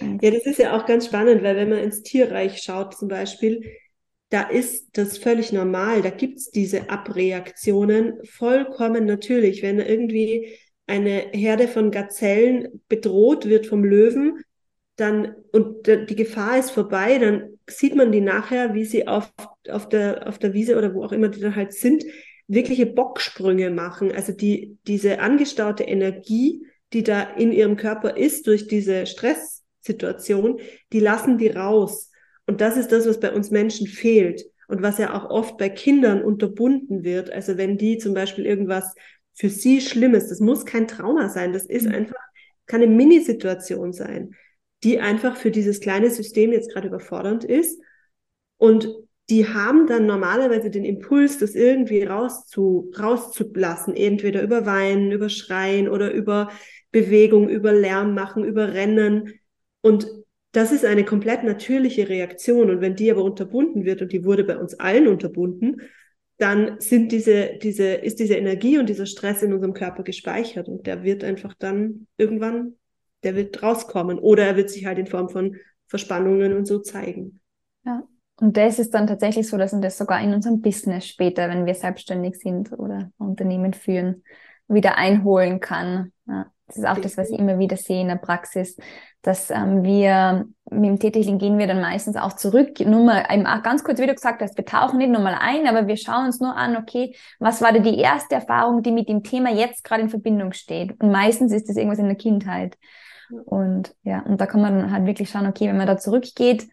Ja, das ist ja auch ganz spannend, weil wenn man ins Tierreich schaut zum Beispiel, da ist das völlig normal. Da gibt es diese Abreaktionen vollkommen natürlich. Wenn irgendwie eine Herde von Gazellen bedroht wird vom Löwen, dann und die Gefahr ist vorbei, dann sieht man die nachher, wie sie auf, auf, der, auf der Wiese oder wo auch immer die dann halt sind, wirkliche Bocksprünge machen. Also die, diese angestaute Energie, die da in ihrem Körper ist durch diese Stresssituation, die lassen die raus. Und das ist das, was bei uns Menschen fehlt und was ja auch oft bei Kindern unterbunden wird. Also wenn die zum Beispiel irgendwas für sie Schlimmes, das muss kein Trauma sein, das ist mhm. einfach, keine Minisituation sein die einfach für dieses kleine System jetzt gerade überfordernd ist. Und die haben dann normalerweise den Impuls, das irgendwie rauszu, rauszulassen, entweder über Weinen, über Schreien oder über Bewegung, über Lärm machen, über Rennen. Und das ist eine komplett natürliche Reaktion. Und wenn die aber unterbunden wird, und die wurde bei uns allen unterbunden, dann sind diese, diese, ist diese Energie und dieser Stress in unserem Körper gespeichert und der wird einfach dann irgendwann der wird rauskommen oder er wird sich halt in Form von Verspannungen und so zeigen. Ja. Und das ist dann tatsächlich so, dass man das sogar in unserem Business später, wenn wir selbstständig sind oder Unternehmen führen, wieder einholen kann. Ja. Das ist auch das, was ich immer wieder sehe in der Praxis, dass ähm, wir mit dem Tätigling gehen wir dann meistens auch zurück. Nur mal eben auch ganz kurz, wie du gesagt hast, wir tauchen nicht nochmal ein, aber wir schauen uns nur an, okay, was war denn die erste Erfahrung, die mit dem Thema jetzt gerade in Verbindung steht? Und meistens ist das irgendwas in der Kindheit. Und ja, und da kann man halt wirklich schauen, okay, wenn man da zurückgeht,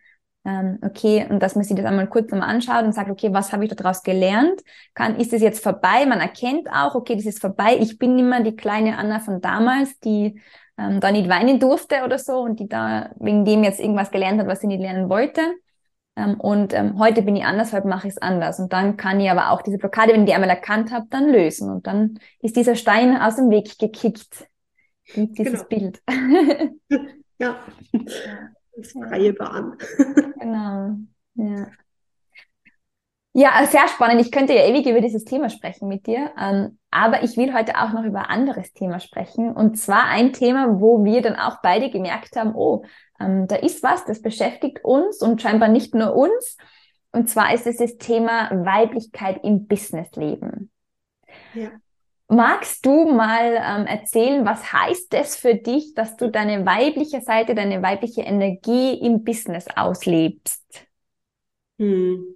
ähm, okay, und dass man sich das einmal kurz nochmal anschaut und sagt, okay, was habe ich daraus gelernt? Kann, ist es jetzt vorbei? Man erkennt auch, okay, das ist vorbei. Ich bin nicht mehr die kleine Anna von damals, die ähm, da nicht weinen durfte oder so und die da wegen dem jetzt irgendwas gelernt hat, was sie nicht lernen wollte. Ähm, und ähm, heute bin ich anders, heute mache ich es anders. Und dann kann ich aber auch diese Blockade, wenn ich die einmal erkannt habe, dann lösen. Und dann ist dieser Stein aus dem Weg gekickt dieses genau. Bild. ja, das freie Bahn. genau, ja. Ja, sehr spannend. Ich könnte ja ewig über dieses Thema sprechen mit dir. Ähm, aber ich will heute auch noch über ein anderes Thema sprechen. Und zwar ein Thema, wo wir dann auch beide gemerkt haben, oh, ähm, da ist was, das beschäftigt uns und scheinbar nicht nur uns. Und zwar ist es das Thema Weiblichkeit im Businessleben. Ja. Magst du mal ähm, erzählen, was heißt es für dich, dass du deine weibliche Seite, deine weibliche Energie im Business auslebst? Hm.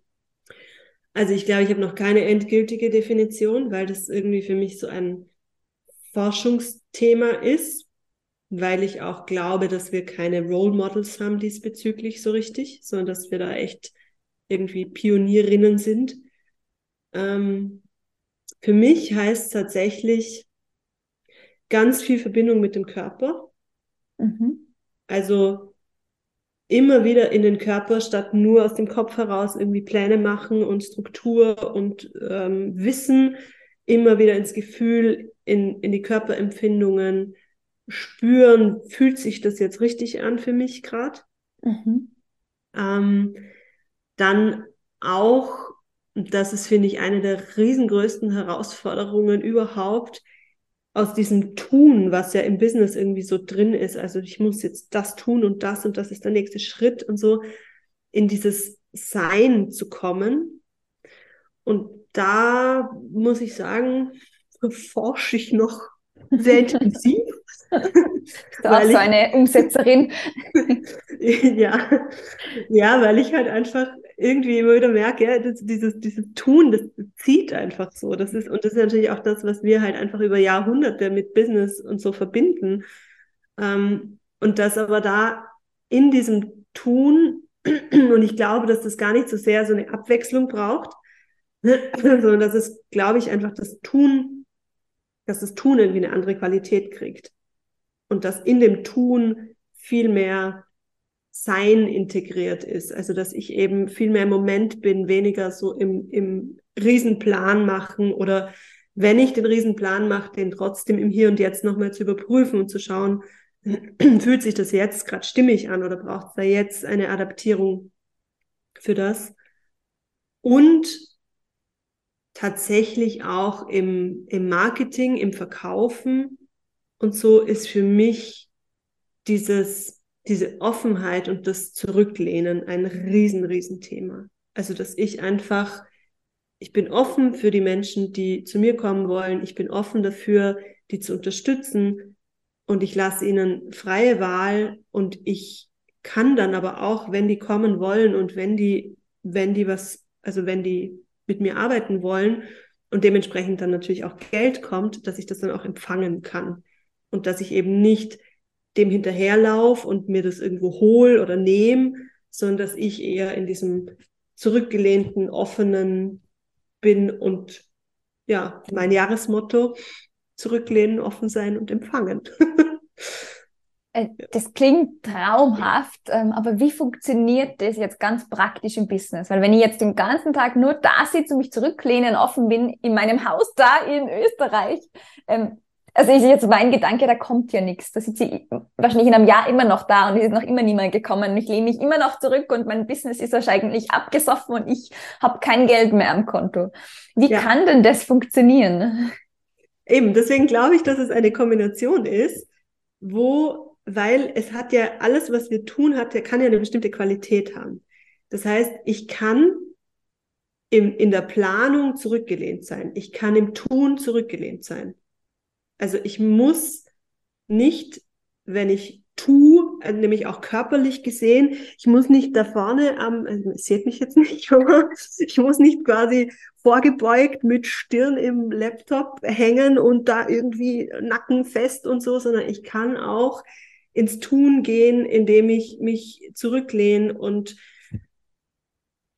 Also ich glaube, ich habe noch keine endgültige Definition, weil das irgendwie für mich so ein Forschungsthema ist, weil ich auch glaube, dass wir keine Role Models haben diesbezüglich so richtig, sondern dass wir da echt irgendwie Pionierinnen sind. Ähm, für mich heißt tatsächlich ganz viel Verbindung mit dem Körper. Mhm. Also immer wieder in den Körper, statt nur aus dem Kopf heraus irgendwie Pläne machen und Struktur und ähm, Wissen, immer wieder ins Gefühl, in, in die Körperempfindungen spüren, fühlt sich das jetzt richtig an für mich gerade. Mhm. Ähm, dann auch das ist, finde ich, eine der riesengrößten Herausforderungen überhaupt, aus diesem Tun, was ja im Business irgendwie so drin ist, also ich muss jetzt das tun und das und das ist der nächste Schritt und so, in dieses Sein zu kommen. Und da muss ich sagen, forsche ich noch sehr intensiv. Du auch so eine Umsetzerin. ja. ja, weil ich halt einfach irgendwie immer wieder merke, ja, das, dieses, dieses Tun, das zieht einfach so. Das ist, und das ist natürlich auch das, was wir halt einfach über Jahrhunderte mit Business und so verbinden. Ähm, und das aber da in diesem Tun, und ich glaube, dass das gar nicht so sehr so eine Abwechslung braucht, sondern dass es, glaube ich, einfach das Tun, dass das Tun irgendwie eine andere Qualität kriegt. Und dass in dem Tun viel mehr sein integriert ist. Also dass ich eben viel mehr im Moment bin, weniger so im, im Riesenplan machen oder wenn ich den Riesenplan mache, den trotzdem im Hier und Jetzt nochmal zu überprüfen und zu schauen, fühlt sich das jetzt gerade stimmig an oder braucht es da jetzt eine Adaptierung für das? Und tatsächlich auch im, im Marketing, im Verkaufen und so ist für mich dieses diese Offenheit und das Zurücklehnen ein riesen, riesen Thema. Also, dass ich einfach, ich bin offen für die Menschen, die zu mir kommen wollen. Ich bin offen dafür, die zu unterstützen. Und ich lasse ihnen freie Wahl und ich kann dann aber auch, wenn die kommen wollen und wenn die, wenn die was, also wenn die mit mir arbeiten wollen und dementsprechend dann natürlich auch Geld kommt, dass ich das dann auch empfangen kann. Und dass ich eben nicht dem hinterherlauf und mir das irgendwo hol oder nehme, sondern dass ich eher in diesem zurückgelehnten, offenen bin und ja, mein Jahresmotto, zurücklehnen, offen sein und empfangen. Äh, das klingt traumhaft, ähm, aber wie funktioniert das jetzt ganz praktisch im Business? Weil wenn ich jetzt den ganzen Tag nur da sitze und mich zurücklehnen, offen bin, in meinem Haus da in Österreich, ähm, also ist jetzt mein Gedanke, da kommt ja nichts. Da sitze ich wahrscheinlich in einem Jahr immer noch da und es ist noch immer niemand gekommen. Ich lehne mich immer noch zurück und mein Business ist wahrscheinlich abgesoffen und ich habe kein Geld mehr am Konto. Wie ja. kann denn das funktionieren? Eben, deswegen glaube ich, dass es eine Kombination ist, wo, weil es hat ja alles, was wir tun, hat, kann ja eine bestimmte Qualität haben. Das heißt, ich kann im, in der Planung zurückgelehnt sein. Ich kann im Tun zurückgelehnt sein. Also ich muss nicht, wenn ich tue, also nämlich auch körperlich gesehen, ich muss nicht da vorne am, also seht mich jetzt nicht, aber ich muss nicht quasi vorgebeugt mit Stirn im Laptop hängen und da irgendwie Nacken fest und so, sondern ich kann auch ins Tun gehen, indem ich mich zurücklehne und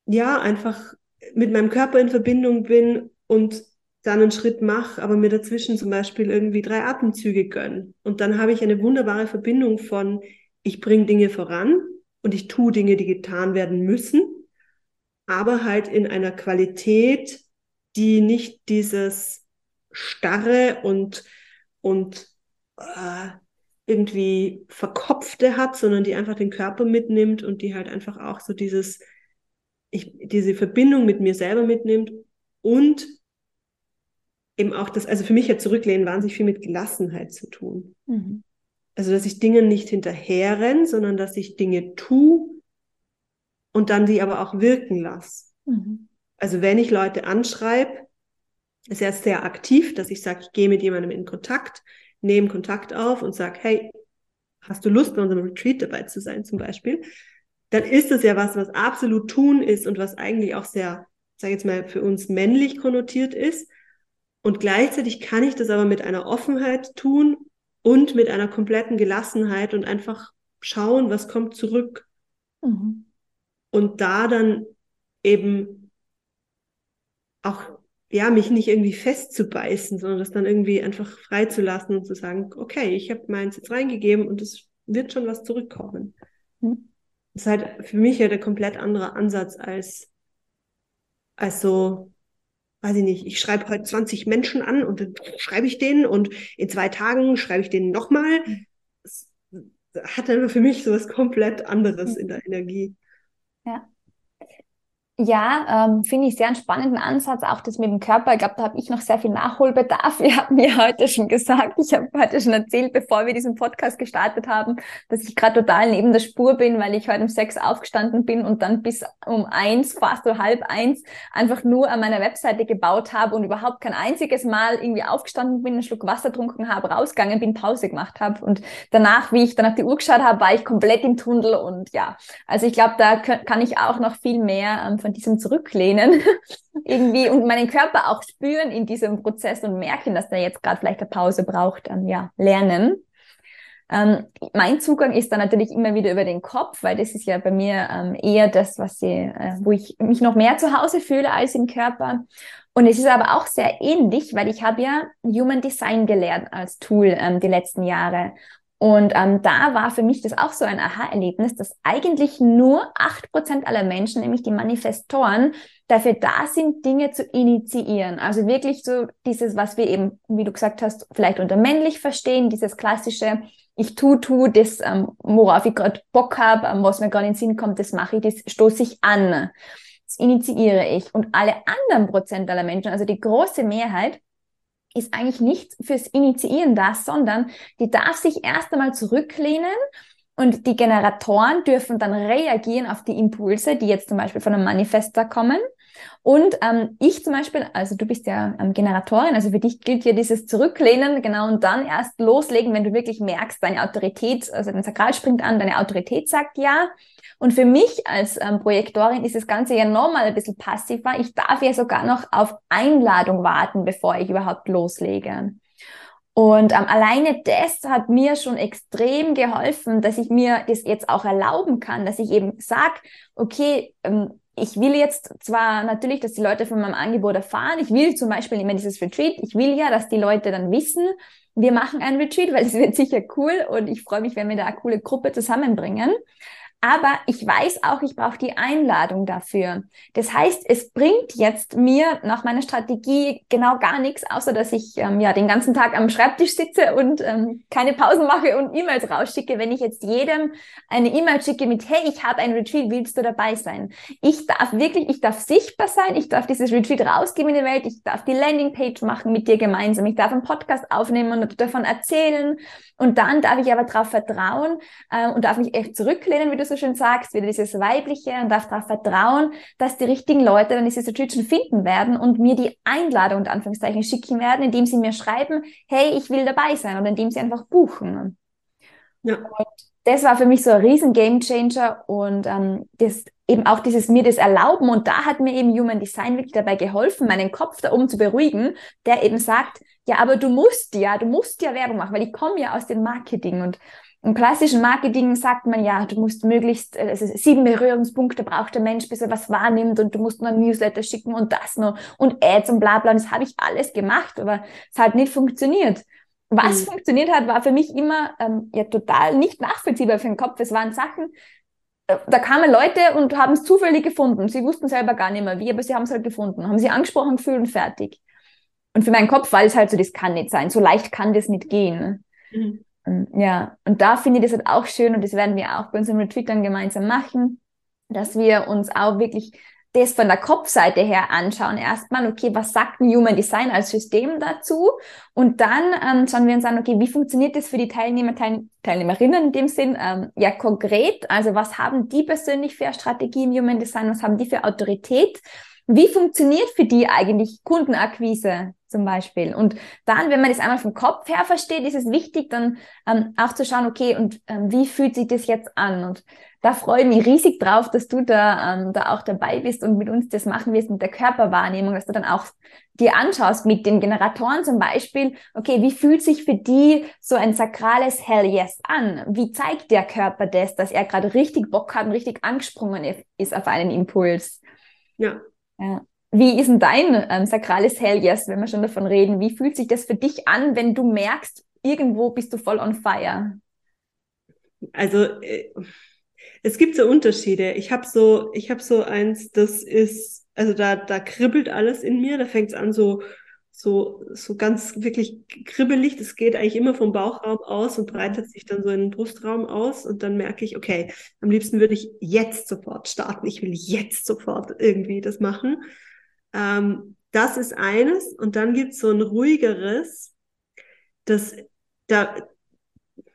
ja, einfach mit meinem Körper in Verbindung bin und dann einen Schritt mache, aber mir dazwischen zum Beispiel irgendwie drei Atemzüge gönn. Und dann habe ich eine wunderbare Verbindung von, ich bringe Dinge voran und ich tue Dinge, die getan werden müssen, aber halt in einer Qualität, die nicht dieses starre und, und äh, irgendwie verkopfte hat, sondern die einfach den Körper mitnimmt und die halt einfach auch so dieses, ich, diese Verbindung mit mir selber mitnimmt und eben auch das, also für mich hat Zurücklehnen wahnsinnig viel mit Gelassenheit zu tun. Mhm. Also, dass ich Dinge nicht hinterherrenne, sondern dass ich Dinge tue und dann die aber auch wirken lasse. Mhm. Also, wenn ich Leute anschreibe, ist erst sehr aktiv, dass ich sage, ich gehe mit jemandem in Kontakt, nehme Kontakt auf und sage, hey, hast du Lust, bei unserem Retreat dabei zu sein, zum Beispiel? Dann ist das ja was, was absolut tun ist und was eigentlich auch sehr, sage ich jetzt mal, für uns männlich konnotiert ist. Und gleichzeitig kann ich das aber mit einer Offenheit tun und mit einer kompletten Gelassenheit und einfach schauen, was kommt zurück. Mhm. Und da dann eben auch, ja, mich nicht irgendwie festzubeißen, sondern das dann irgendwie einfach freizulassen und zu sagen, okay, ich habe meins jetzt reingegeben und es wird schon was zurückkommen. Mhm. Das ist halt für mich ja der komplett andere Ansatz als, als so, weiß ich nicht, ich schreibe heute 20 Menschen an und dann schreibe ich denen und in zwei Tagen schreibe ich denen nochmal. Das hat dann für mich so was komplett anderes in der Energie. Ja. Ja, ähm, finde ich sehr einen spannenden Ansatz, auch das mit dem Körper. Ich glaube, da habe ich noch sehr viel Nachholbedarf. Ihr habt mir heute schon gesagt, ich habe heute schon erzählt, bevor wir diesen Podcast gestartet haben, dass ich gerade total neben der Spur bin, weil ich heute um sechs aufgestanden bin und dann bis um eins, fast so halb eins, einfach nur an meiner Webseite gebaut habe und überhaupt kein einziges Mal irgendwie aufgestanden bin, einen Schluck Wasser getrunken habe, rausgegangen bin, Pause gemacht habe. Und danach, wie ich dann auf die Uhr geschaut habe, war ich komplett im Tunnel und ja, also ich glaube, da kann ich auch noch viel mehr ähm, von diesem Zurücklehnen irgendwie und meinen Körper auch spüren in diesem Prozess und merken, dass der jetzt gerade vielleicht eine Pause braucht, ähm, ja, lernen. Ähm, mein Zugang ist dann natürlich immer wieder über den Kopf, weil das ist ja bei mir ähm, eher das, was sie, äh, wo ich mich noch mehr zu Hause fühle als im Körper. Und es ist aber auch sehr ähnlich, weil ich habe ja Human Design gelernt als Tool ähm, die letzten Jahre. Und ähm, da war für mich das auch so ein Aha-Erlebnis, dass eigentlich nur acht Prozent aller Menschen, nämlich die Manifestoren, dafür da sind, Dinge zu initiieren. Also wirklich so dieses, was wir eben, wie du gesagt hast, vielleicht unter männlich verstehen, dieses klassische, ich tu, tu, das, ähm, worauf ich gerade Bock habe, ähm, was mir gerade in den Sinn kommt, das mache ich, das stoße ich an. Das initiiere ich. Und alle anderen Prozent aller Menschen, also die große Mehrheit, ist eigentlich nicht fürs Initiieren da, sondern die darf sich erst einmal zurücklehnen und die Generatoren dürfen dann reagieren auf die Impulse, die jetzt zum Beispiel von einem Manifester kommen. Und ähm, ich zum Beispiel, also du bist ja ähm, Generatorin, also für dich gilt ja dieses Zurücklehnen, genau, und dann erst loslegen, wenn du wirklich merkst, deine Autorität, also dein Sakral springt an, deine Autorität sagt ja. Und für mich als ähm, Projektorin ist das Ganze ja nochmal ein bisschen passiver. Ich darf ja sogar noch auf Einladung warten, bevor ich überhaupt loslege. Und ähm, alleine das hat mir schon extrem geholfen, dass ich mir das jetzt auch erlauben kann, dass ich eben sag, okay, ähm, ich will jetzt zwar natürlich, dass die Leute von meinem Angebot erfahren, ich will zum Beispiel immer dieses Retreat, ich will ja, dass die Leute dann wissen, wir machen ein Retreat, weil es wird sicher cool und ich freue mich, wenn wir da eine coole Gruppe zusammenbringen. Aber ich weiß auch, ich brauche die Einladung dafür. Das heißt, es bringt jetzt mir nach meiner Strategie genau gar nichts, außer dass ich ähm, ja den ganzen Tag am Schreibtisch sitze und ähm, keine Pausen mache und E-Mails rausschicke. Wenn ich jetzt jedem eine E-Mail schicke mit Hey, ich habe ein Retreat, willst du dabei sein? Ich darf wirklich, ich darf sichtbar sein, ich darf dieses Retreat rausgeben in die Welt, ich darf die Landingpage machen mit dir gemeinsam, ich darf einen Podcast aufnehmen und davon erzählen und dann darf ich aber darauf vertrauen äh, und darf mich echt zurücklehnen, wie du so schön sagst, wieder dieses Weibliche und darf darauf vertrauen, dass die richtigen Leute dann diese Situation finden werden und mir die Einladung und Anführungszeichen schicken werden, indem sie mir schreiben, hey, ich will dabei sein oder indem sie einfach buchen. Ja. Das war für mich so ein riesen Game Changer und ähm, das eben auch dieses mir das erlauben und da hat mir eben Human Design wirklich dabei geholfen, meinen Kopf da oben zu beruhigen, der eben sagt, ja, aber du musst ja, du musst ja Werbung machen, weil ich komme ja aus dem Marketing und im klassischen Marketing sagt man ja, du musst möglichst, also sieben Berührungspunkte braucht der Mensch, bis er was wahrnimmt und du musst nur Newsletter schicken und das noch und Ads und bla bla. Und das habe ich alles gemacht, aber es hat nicht funktioniert. Was mhm. funktioniert hat, war für mich immer ähm, ja total nicht nachvollziehbar für den Kopf. Es waren Sachen, äh, da kamen Leute und haben es zufällig gefunden. Sie wussten selber gar nicht mehr wie, aber sie haben es halt gefunden, haben sie angesprochen, gefühlt und fertig. Und für meinen Kopf war es halt so, das kann nicht sein. So leicht kann das nicht gehen. Mhm. Ähm, ja, und da finde ich das halt auch schön und das werden wir auch bei unserem Retreat dann gemeinsam machen, dass wir uns auch wirklich das von der Kopfseite her anschauen. Erstmal, okay, was sagt ein Human Design als System dazu? Und dann ähm, schauen wir uns an, okay, wie funktioniert das für die Teilnehmer, Teil Teilnehmerinnen in dem Sinn? Ähm, ja, konkret. Also was haben die persönlich für eine Strategie im Human Design? Was haben die für Autorität? Wie funktioniert für die eigentlich Kundenakquise zum Beispiel? Und dann, wenn man das einmal vom Kopf her versteht, ist es wichtig, dann ähm, auch zu schauen, okay, und ähm, wie fühlt sich das jetzt an? Und da freue ich mich riesig drauf, dass du da, ähm, da auch dabei bist und mit uns das machen wirst mit der Körperwahrnehmung, dass du dann auch dir anschaust mit den Generatoren zum Beispiel, okay, wie fühlt sich für die so ein sakrales Hell Yes an? Wie zeigt der Körper das, dass er gerade richtig Bock hat und richtig angesprungen ist auf einen Impuls? Ja. Wie ist denn dein ähm, sakrales Hell Yes, wenn wir schon davon reden? Wie fühlt sich das für dich an, wenn du merkst, irgendwo bist du voll on fire? Also äh, es gibt so Unterschiede. Ich habe so, ich habe so eins, das ist, also da, da kribbelt alles in mir, da fängt es an so so, so ganz wirklich kribbelig. Das geht eigentlich immer vom Bauchraum aus und breitet sich dann so in den Brustraum aus. Und dann merke ich, okay, am liebsten würde ich jetzt sofort starten. Ich will jetzt sofort irgendwie das machen. Ähm, das ist eines. Und dann gibt es so ein ruhigeres, das, da,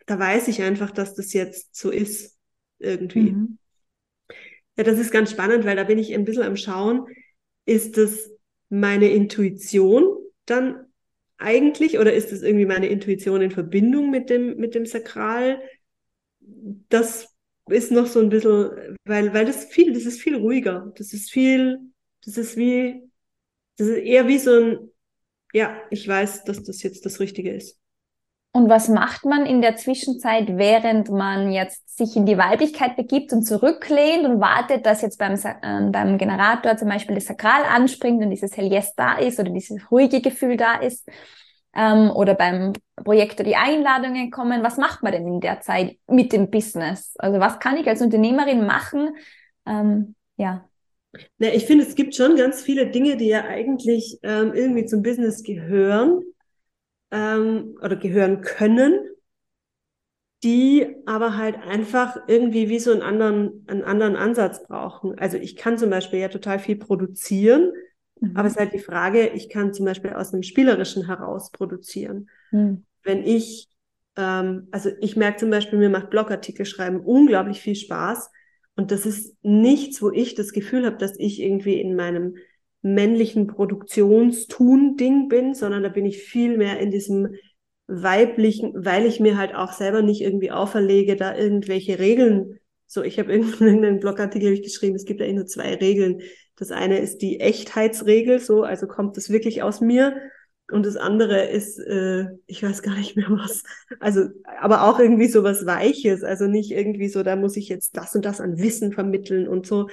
da weiß ich einfach, dass das jetzt so ist. Irgendwie. Mhm. Ja, das ist ganz spannend, weil da bin ich ein bisschen am Schauen. Ist das meine Intuition dann eigentlich oder ist es irgendwie meine Intuition in Verbindung mit dem, mit dem Sakral? Das ist noch so ein bisschen, weil, weil das viel, das ist viel ruhiger. Das ist viel, das ist wie, das ist eher wie so ein, ja, ich weiß, dass das jetzt das Richtige ist. Und was macht man in der Zwischenzeit, während man jetzt sich in die Weiblichkeit begibt und zurücklehnt und wartet, dass jetzt beim, äh, beim Generator zum Beispiel das Sakral anspringt und dieses Hell Yes da ist oder dieses ruhige Gefühl da ist? Ähm, oder beim Projektor die Einladungen kommen. Was macht man denn in der Zeit mit dem Business? Also was kann ich als Unternehmerin machen? Ähm, ja. Na, ich finde, es gibt schon ganz viele Dinge, die ja eigentlich ähm, irgendwie zum Business gehören ähm, oder gehören können, die aber halt einfach irgendwie wie so einen anderen, einen anderen Ansatz brauchen. Also ich kann zum Beispiel ja total viel produzieren, mhm. aber es ist halt die Frage, ich kann zum Beispiel aus einem Spielerischen heraus produzieren. Mhm. Wenn ich, ähm, also ich merke zum Beispiel, mir macht Blogartikel schreiben unglaublich viel Spaß. Und das ist nichts, wo ich das Gefühl habe, dass ich irgendwie in meinem männlichen Produktionstun-Ding bin, sondern da bin ich viel mehr in diesem weiblichen, weil ich mir halt auch selber nicht irgendwie auferlege, da irgendwelche Regeln. So, ich habe irgendeinen Blogartikel ich geschrieben, es gibt ja nur zwei Regeln. Das eine ist die Echtheitsregel, so, also kommt das wirklich aus mir. Und das andere ist, äh, ich weiß gar nicht mehr was. Also, aber auch irgendwie so was Weiches. Also nicht irgendwie so, da muss ich jetzt das und das an Wissen vermitteln und so.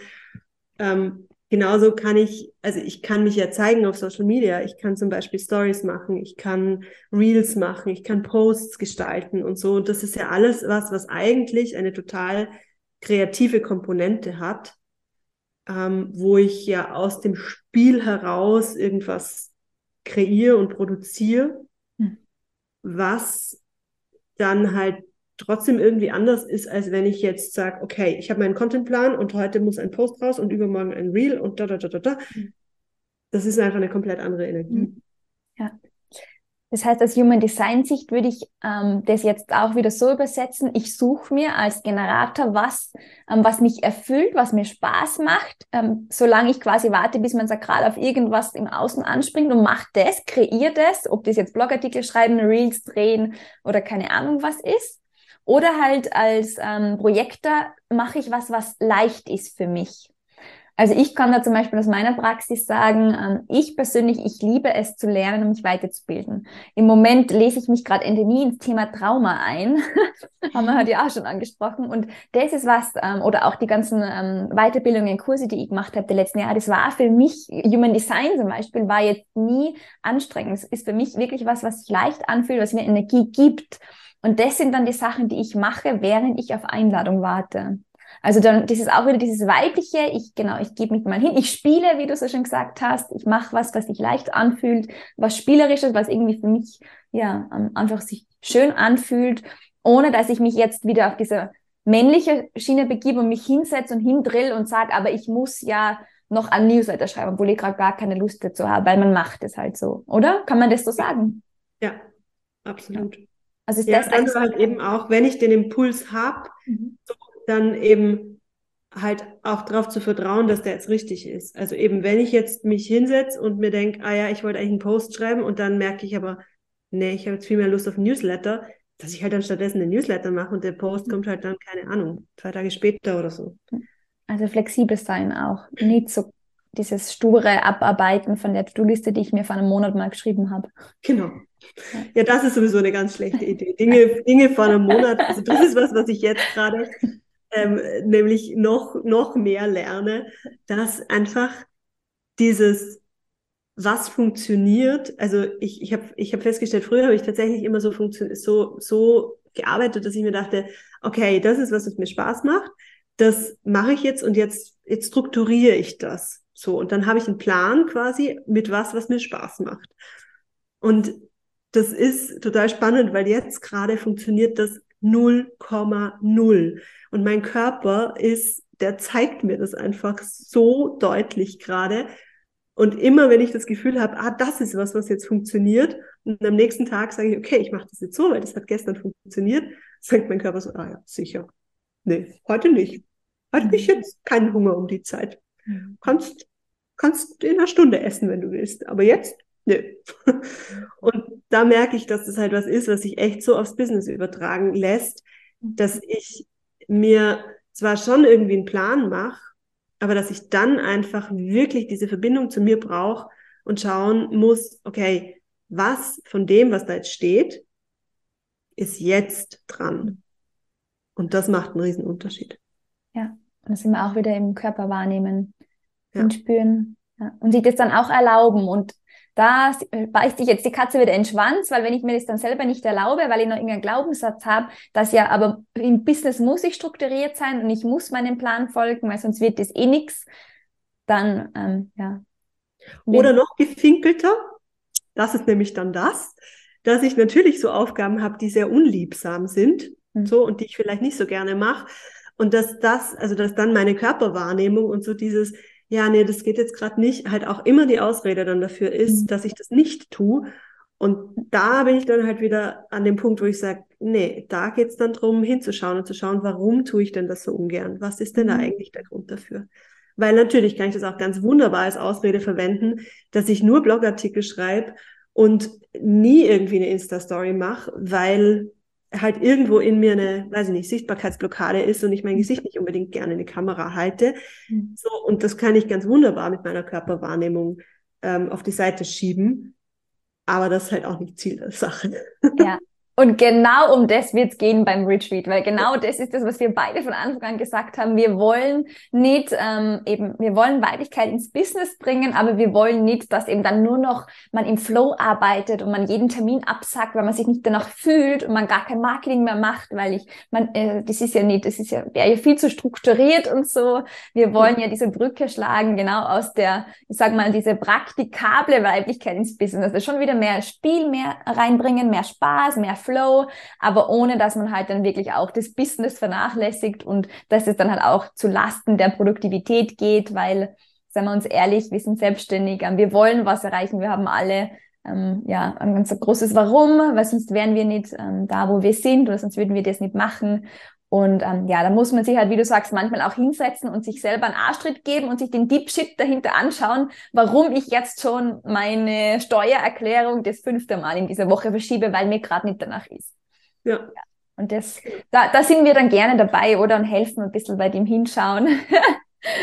Ähm, genauso kann ich, also ich kann mich ja zeigen auf Social Media. Ich kann zum Beispiel Stories machen, ich kann Reels machen, ich kann Posts gestalten und so. Und das ist ja alles was, was eigentlich eine total kreative Komponente hat, ähm, wo ich ja aus dem Spiel heraus irgendwas kreiere und produziere, hm. was dann halt trotzdem irgendwie anders ist, als wenn ich jetzt sage, okay, ich habe meinen Contentplan und heute muss ein Post raus und übermorgen ein Reel und da, da, da, da, da. Mhm. Das ist einfach eine komplett andere Energie. Mhm. Ja. Das heißt, aus Human Design Sicht würde ich ähm, das jetzt auch wieder so übersetzen. Ich suche mir als Generator was, ähm, was mich erfüllt, was mir Spaß macht, ähm, solange ich quasi warte, bis mein Sakral auf irgendwas im Außen anspringt und mache das, kreiere das, ob das jetzt Blogartikel schreiben, Reels drehen oder keine Ahnung was ist. Oder halt als ähm, Projektor mache ich was, was leicht ist für mich. Also ich kann da zum Beispiel aus meiner Praxis sagen, ähm, ich persönlich, ich liebe es zu lernen und mich weiterzubilden. Im Moment lese ich mich gerade nie ins Thema Trauma ein, haben wir heute ja auch schon angesprochen. Und das ist was, ähm, oder auch die ganzen ähm, Weiterbildungen, Kurse, die ich gemacht habe die letzten Jahre, das war für mich, Human Design zum Beispiel, war jetzt nie anstrengend. Es ist für mich wirklich was, was sich leicht anfühlt, was mir Energie gibt. Und das sind dann die Sachen, die ich mache, während ich auf Einladung warte. Also dann, das ist auch wieder dieses weibliche, ich genau, ich gebe mich mal hin, ich spiele, wie du so schon gesagt hast, ich mache was, was sich leicht anfühlt, was spielerisches, was irgendwie für mich ja einfach sich schön anfühlt, ohne dass ich mich jetzt wieder auf diese männliche Schiene begebe und mich hinsetze und hindrill und sage, aber ich muss ja noch ein Newsletter schreiben, obwohl ich gerade gar keine Lust dazu habe, weil man macht es halt so, oder? Kann man das so sagen? Ja, absolut. Ja. Also ist ja, das also halt eben auch, wenn ich den Impuls habe, mhm. so, dann eben halt auch darauf zu vertrauen, dass der jetzt richtig ist. Also eben, wenn ich jetzt mich hinsetze und mir denke, ah ja, ich wollte eigentlich einen Post schreiben und dann merke ich aber, nee, ich habe jetzt viel mehr Lust auf ein Newsletter, dass ich halt dann stattdessen einen Newsletter mache und der Post mhm. kommt halt dann, keine Ahnung, zwei Tage später oder so. Also flexibel sein auch. Nicht so dieses sture Abarbeiten von der To-Do-Liste, die ich mir vor einem Monat mal geschrieben habe. Genau. Ja, das ist sowieso eine ganz schlechte Idee. Dinge, Dinge vor einem Monat, also das ist was, was ich jetzt gerade ähm, nämlich noch, noch mehr lerne, dass einfach dieses, was funktioniert, also ich, ich habe ich hab festgestellt, früher habe ich tatsächlich immer so, so, so gearbeitet, dass ich mir dachte, okay, das ist was, was mir Spaß macht, das mache ich jetzt und jetzt, jetzt strukturiere ich das. So, und dann habe ich einen Plan quasi mit was, was mir Spaß macht. Und das ist total spannend, weil jetzt gerade funktioniert das 0,0. Und mein Körper ist, der zeigt mir das einfach so deutlich gerade. Und immer wenn ich das Gefühl habe, ah, das ist was, was jetzt funktioniert, und am nächsten Tag sage ich, okay, ich mache das jetzt so, weil das hat gestern funktioniert, sagt mein Körper so, ah ja, sicher. Nee, heute nicht. Heute habe ich mhm. jetzt keinen Hunger um die Zeit. Mhm. Kannst, kannst in einer Stunde essen, wenn du willst. Aber jetzt, nö. Und da merke ich, dass das halt was ist, was sich echt so aufs Business übertragen lässt, dass ich mir zwar schon irgendwie einen Plan mache, aber dass ich dann einfach wirklich diese Verbindung zu mir brauche und schauen muss, okay, was von dem, was da jetzt steht, ist jetzt dran. Und das macht einen riesen Unterschied. Ja, und das sind wir auch wieder im Körper wahrnehmen ja. und spüren. Ja. Und sich das dann auch erlauben. Und da beißt sich jetzt die Katze wieder in den Schwanz, weil wenn ich mir das dann selber nicht erlaube, weil ich noch irgendeinen Glaubenssatz habe, dass ja, aber im Business muss ich strukturiert sein und ich muss meinem Plan folgen, weil sonst wird das eh nichts, dann, ähm, ja. Oder noch gefinkelter, das ist nämlich dann das, dass ich natürlich so Aufgaben habe, die sehr unliebsam sind, mhm. so, und die ich vielleicht nicht so gerne mache. Und dass das, also dass dann meine Körperwahrnehmung und so dieses, ja, nee, das geht jetzt gerade nicht, halt auch immer die Ausrede dann dafür ist, mhm. dass ich das nicht tue. Und da bin ich dann halt wieder an dem Punkt, wo ich sage, nee, da geht's dann drum, hinzuschauen und zu schauen, warum tue ich denn das so ungern? Was ist denn da mhm. eigentlich der Grund dafür? Weil natürlich kann ich das auch ganz wunderbar als Ausrede verwenden, dass ich nur Blogartikel schreibe und nie irgendwie eine Insta-Story mache, weil halt irgendwo in mir eine, weiß ich nicht, Sichtbarkeitsblockade ist und ich mein Gesicht nicht unbedingt gerne in die Kamera halte. Mhm. So, und das kann ich ganz wunderbar mit meiner Körperwahrnehmung ähm, auf die Seite schieben. Aber das ist halt auch nicht Ziel der Sache. Ja, Und genau um das wird es gehen beim Retreat, weil genau das ist das, was wir beide von Anfang an gesagt haben. Wir wollen nicht ähm, eben, wir wollen Weiblichkeit ins Business bringen, aber wir wollen nicht, dass eben dann nur noch man im Flow arbeitet und man jeden Termin absackt, weil man sich nicht danach fühlt und man gar kein Marketing mehr macht, weil ich, man, äh, das ist ja nicht, das ist ja, wäre ja viel zu strukturiert und so. Wir wollen ja diese Brücke schlagen, genau aus der, ich sag mal, diese praktikable Weiblichkeit ins Business. Also schon wieder mehr Spiel mehr reinbringen, mehr Spaß, mehr Flow Flow, aber ohne dass man halt dann wirklich auch das Business vernachlässigt und dass es dann halt auch zu Lasten der Produktivität geht, weil, seien wir uns ehrlich, wir sind selbstständig, ähm, wir wollen was erreichen, wir haben alle ähm, ja, ein ganz großes Warum, weil sonst wären wir nicht ähm, da, wo wir sind oder sonst würden wir das nicht machen. Und ähm, ja, da muss man sich halt, wie du sagst, manchmal auch hinsetzen und sich selber einen Arschtritt geben und sich den Deep Shit dahinter anschauen, warum ich jetzt schon meine Steuererklärung das fünfte Mal in dieser Woche verschiebe, weil mir gerade nicht danach ist. Ja. ja. Und das, da, da sind wir dann gerne dabei, oder? Und helfen ein bisschen bei dem Hinschauen.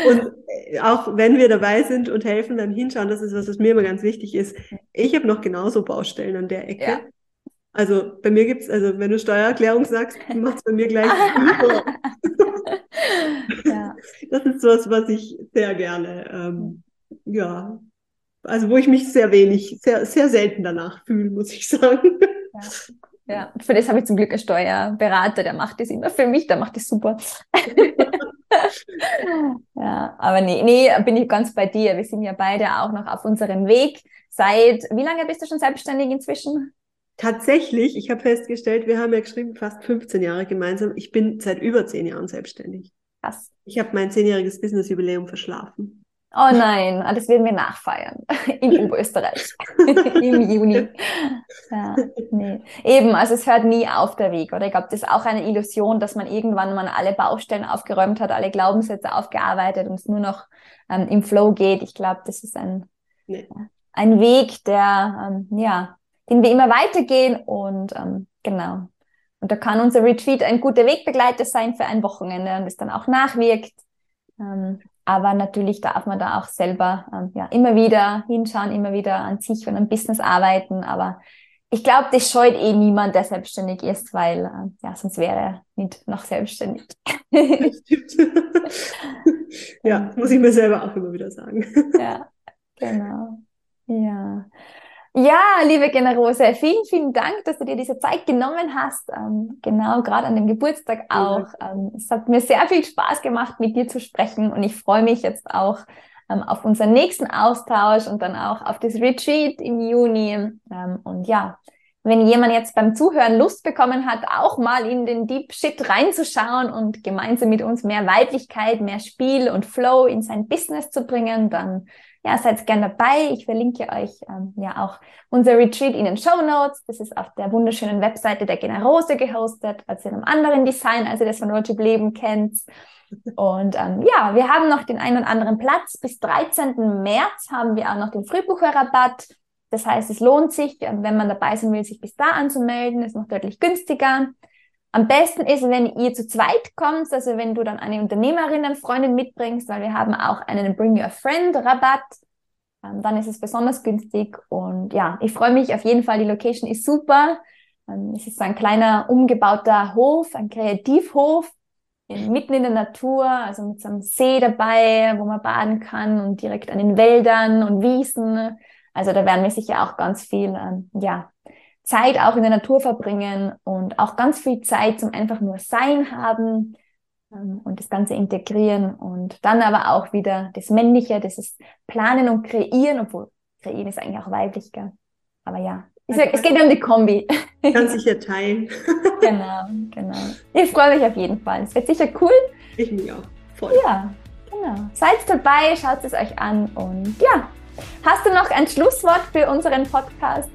Und äh, auch wenn wir dabei sind und helfen beim Hinschauen, das ist was, was mir immer ganz wichtig ist. Ich habe noch genauso Baustellen an der Ecke. Ja. Also bei mir gibt es, also wenn du Steuererklärung sagst, macht es bei mir gleich ja. Das ist was, was ich sehr gerne, ähm, ja, also wo ich mich sehr wenig, sehr, sehr selten danach fühle, muss ich sagen. Ja. Ja, für das habe ich zum Glück einen Steuerberater, der macht das immer für mich, der macht das super. ja, aber nee, nee, bin ich ganz bei dir. Wir sind ja beide auch noch auf unserem Weg. Seit, wie lange bist du schon selbstständig inzwischen? Tatsächlich, ich habe festgestellt, wir haben ja geschrieben, fast 15 Jahre gemeinsam. Ich bin seit über 10 Jahren selbstständig. Krass. Ich habe mein zehnjähriges Business-Jubiläum verschlafen. Oh nein, das werden wir nachfeiern in Oberösterreich im Juni. Ja, nee. Eben, also es hört nie auf der Weg, oder? Ich glaube, das ist auch eine Illusion, dass man irgendwann mal alle Baustellen aufgeräumt hat, alle Glaubenssätze aufgearbeitet und es nur noch ähm, im Flow geht. Ich glaube, das ist ein, nee. ein Weg, der ähm, ja den wir immer weitergehen und ähm, genau. Und da kann unser Retreat ein guter Wegbegleiter sein für ein Wochenende und es dann auch nachwirkt. Ähm, aber natürlich darf man da auch selber ähm, ja immer wieder hinschauen, immer wieder an sich und am Business arbeiten. Aber ich glaube, das scheut eh niemand, der selbstständig ist, weil äh, ja, sonst wäre er nicht noch selbstständig. ja, muss ich mir selber auch immer wieder sagen. ja, genau. Ja. Ja, liebe Generose, vielen, vielen Dank, dass du dir diese Zeit genommen hast. Ähm, genau, gerade an dem Geburtstag auch. Ähm, es hat mir sehr viel Spaß gemacht, mit dir zu sprechen und ich freue mich jetzt auch ähm, auf unseren nächsten Austausch und dann auch auf das Retreat im Juni. Ähm, und ja, wenn jemand jetzt beim Zuhören Lust bekommen hat, auch mal in den Deep Shit reinzuschauen und gemeinsam mit uns mehr Weiblichkeit, mehr Spiel und Flow in sein Business zu bringen, dann ja, seid gern dabei. Ich verlinke euch ähm, ja auch unser Retreat in den Show Notes. Das ist auf der wunderschönen Webseite der Generose gehostet, also in einem anderen Design, als ihr das von Roadtrip Leben kennt. Und ähm, ja, wir haben noch den einen oder anderen Platz. Bis 13. März haben wir auch noch den Frühbucherrabatt. Das heißt, es lohnt sich, wenn man dabei sein will, sich bis da anzumelden. Ist noch deutlich günstiger. Am besten ist, wenn ihr zu zweit kommt, also wenn du dann eine Unternehmerin, eine Freundin mitbringst, weil wir haben auch einen Bring Your Friend Rabatt. Ähm, dann ist es besonders günstig. Und ja, ich freue mich auf jeden Fall. Die Location ist super. Ähm, es ist so ein kleiner umgebauter Hof, ein Kreativhof mitten in der Natur, also mit so einem See dabei, wo man baden kann und direkt an den Wäldern und Wiesen. Also da werden wir sicher auch ganz viel, ähm, ja, Zeit auch in der Natur verbringen und auch ganz viel Zeit zum einfach nur Sein haben ähm, und das Ganze integrieren und dann aber auch wieder das Männliche, das ist Planen und Kreieren, obwohl Kreieren ist eigentlich auch weiblich, gell? aber ja, es geht um die Kombi. Kann sich ja teilen. genau, genau. Ich freue mich auf jeden Fall. Es wird sicher cool. Ich mich auch. Voll. Ja, genau. Seid dabei, schaut es euch an und ja. Hast du noch ein Schlusswort für unseren Podcast?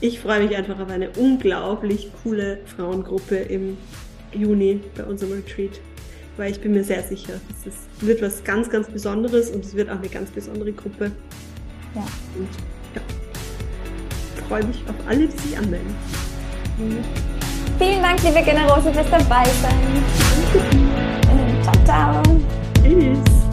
Ich freue mich einfach auf eine unglaublich coole Frauengruppe im Juni bei unserem Retreat, weil ich bin mir sehr sicher, es wird was ganz, ganz Besonderes und es wird auch eine ganz besondere Gruppe. Ja. Und ja freue mich auf alle, die sich anmelden. Vielen Dank, liebe Generose, fürs dabei sein. ciao, ciao. Tschüss.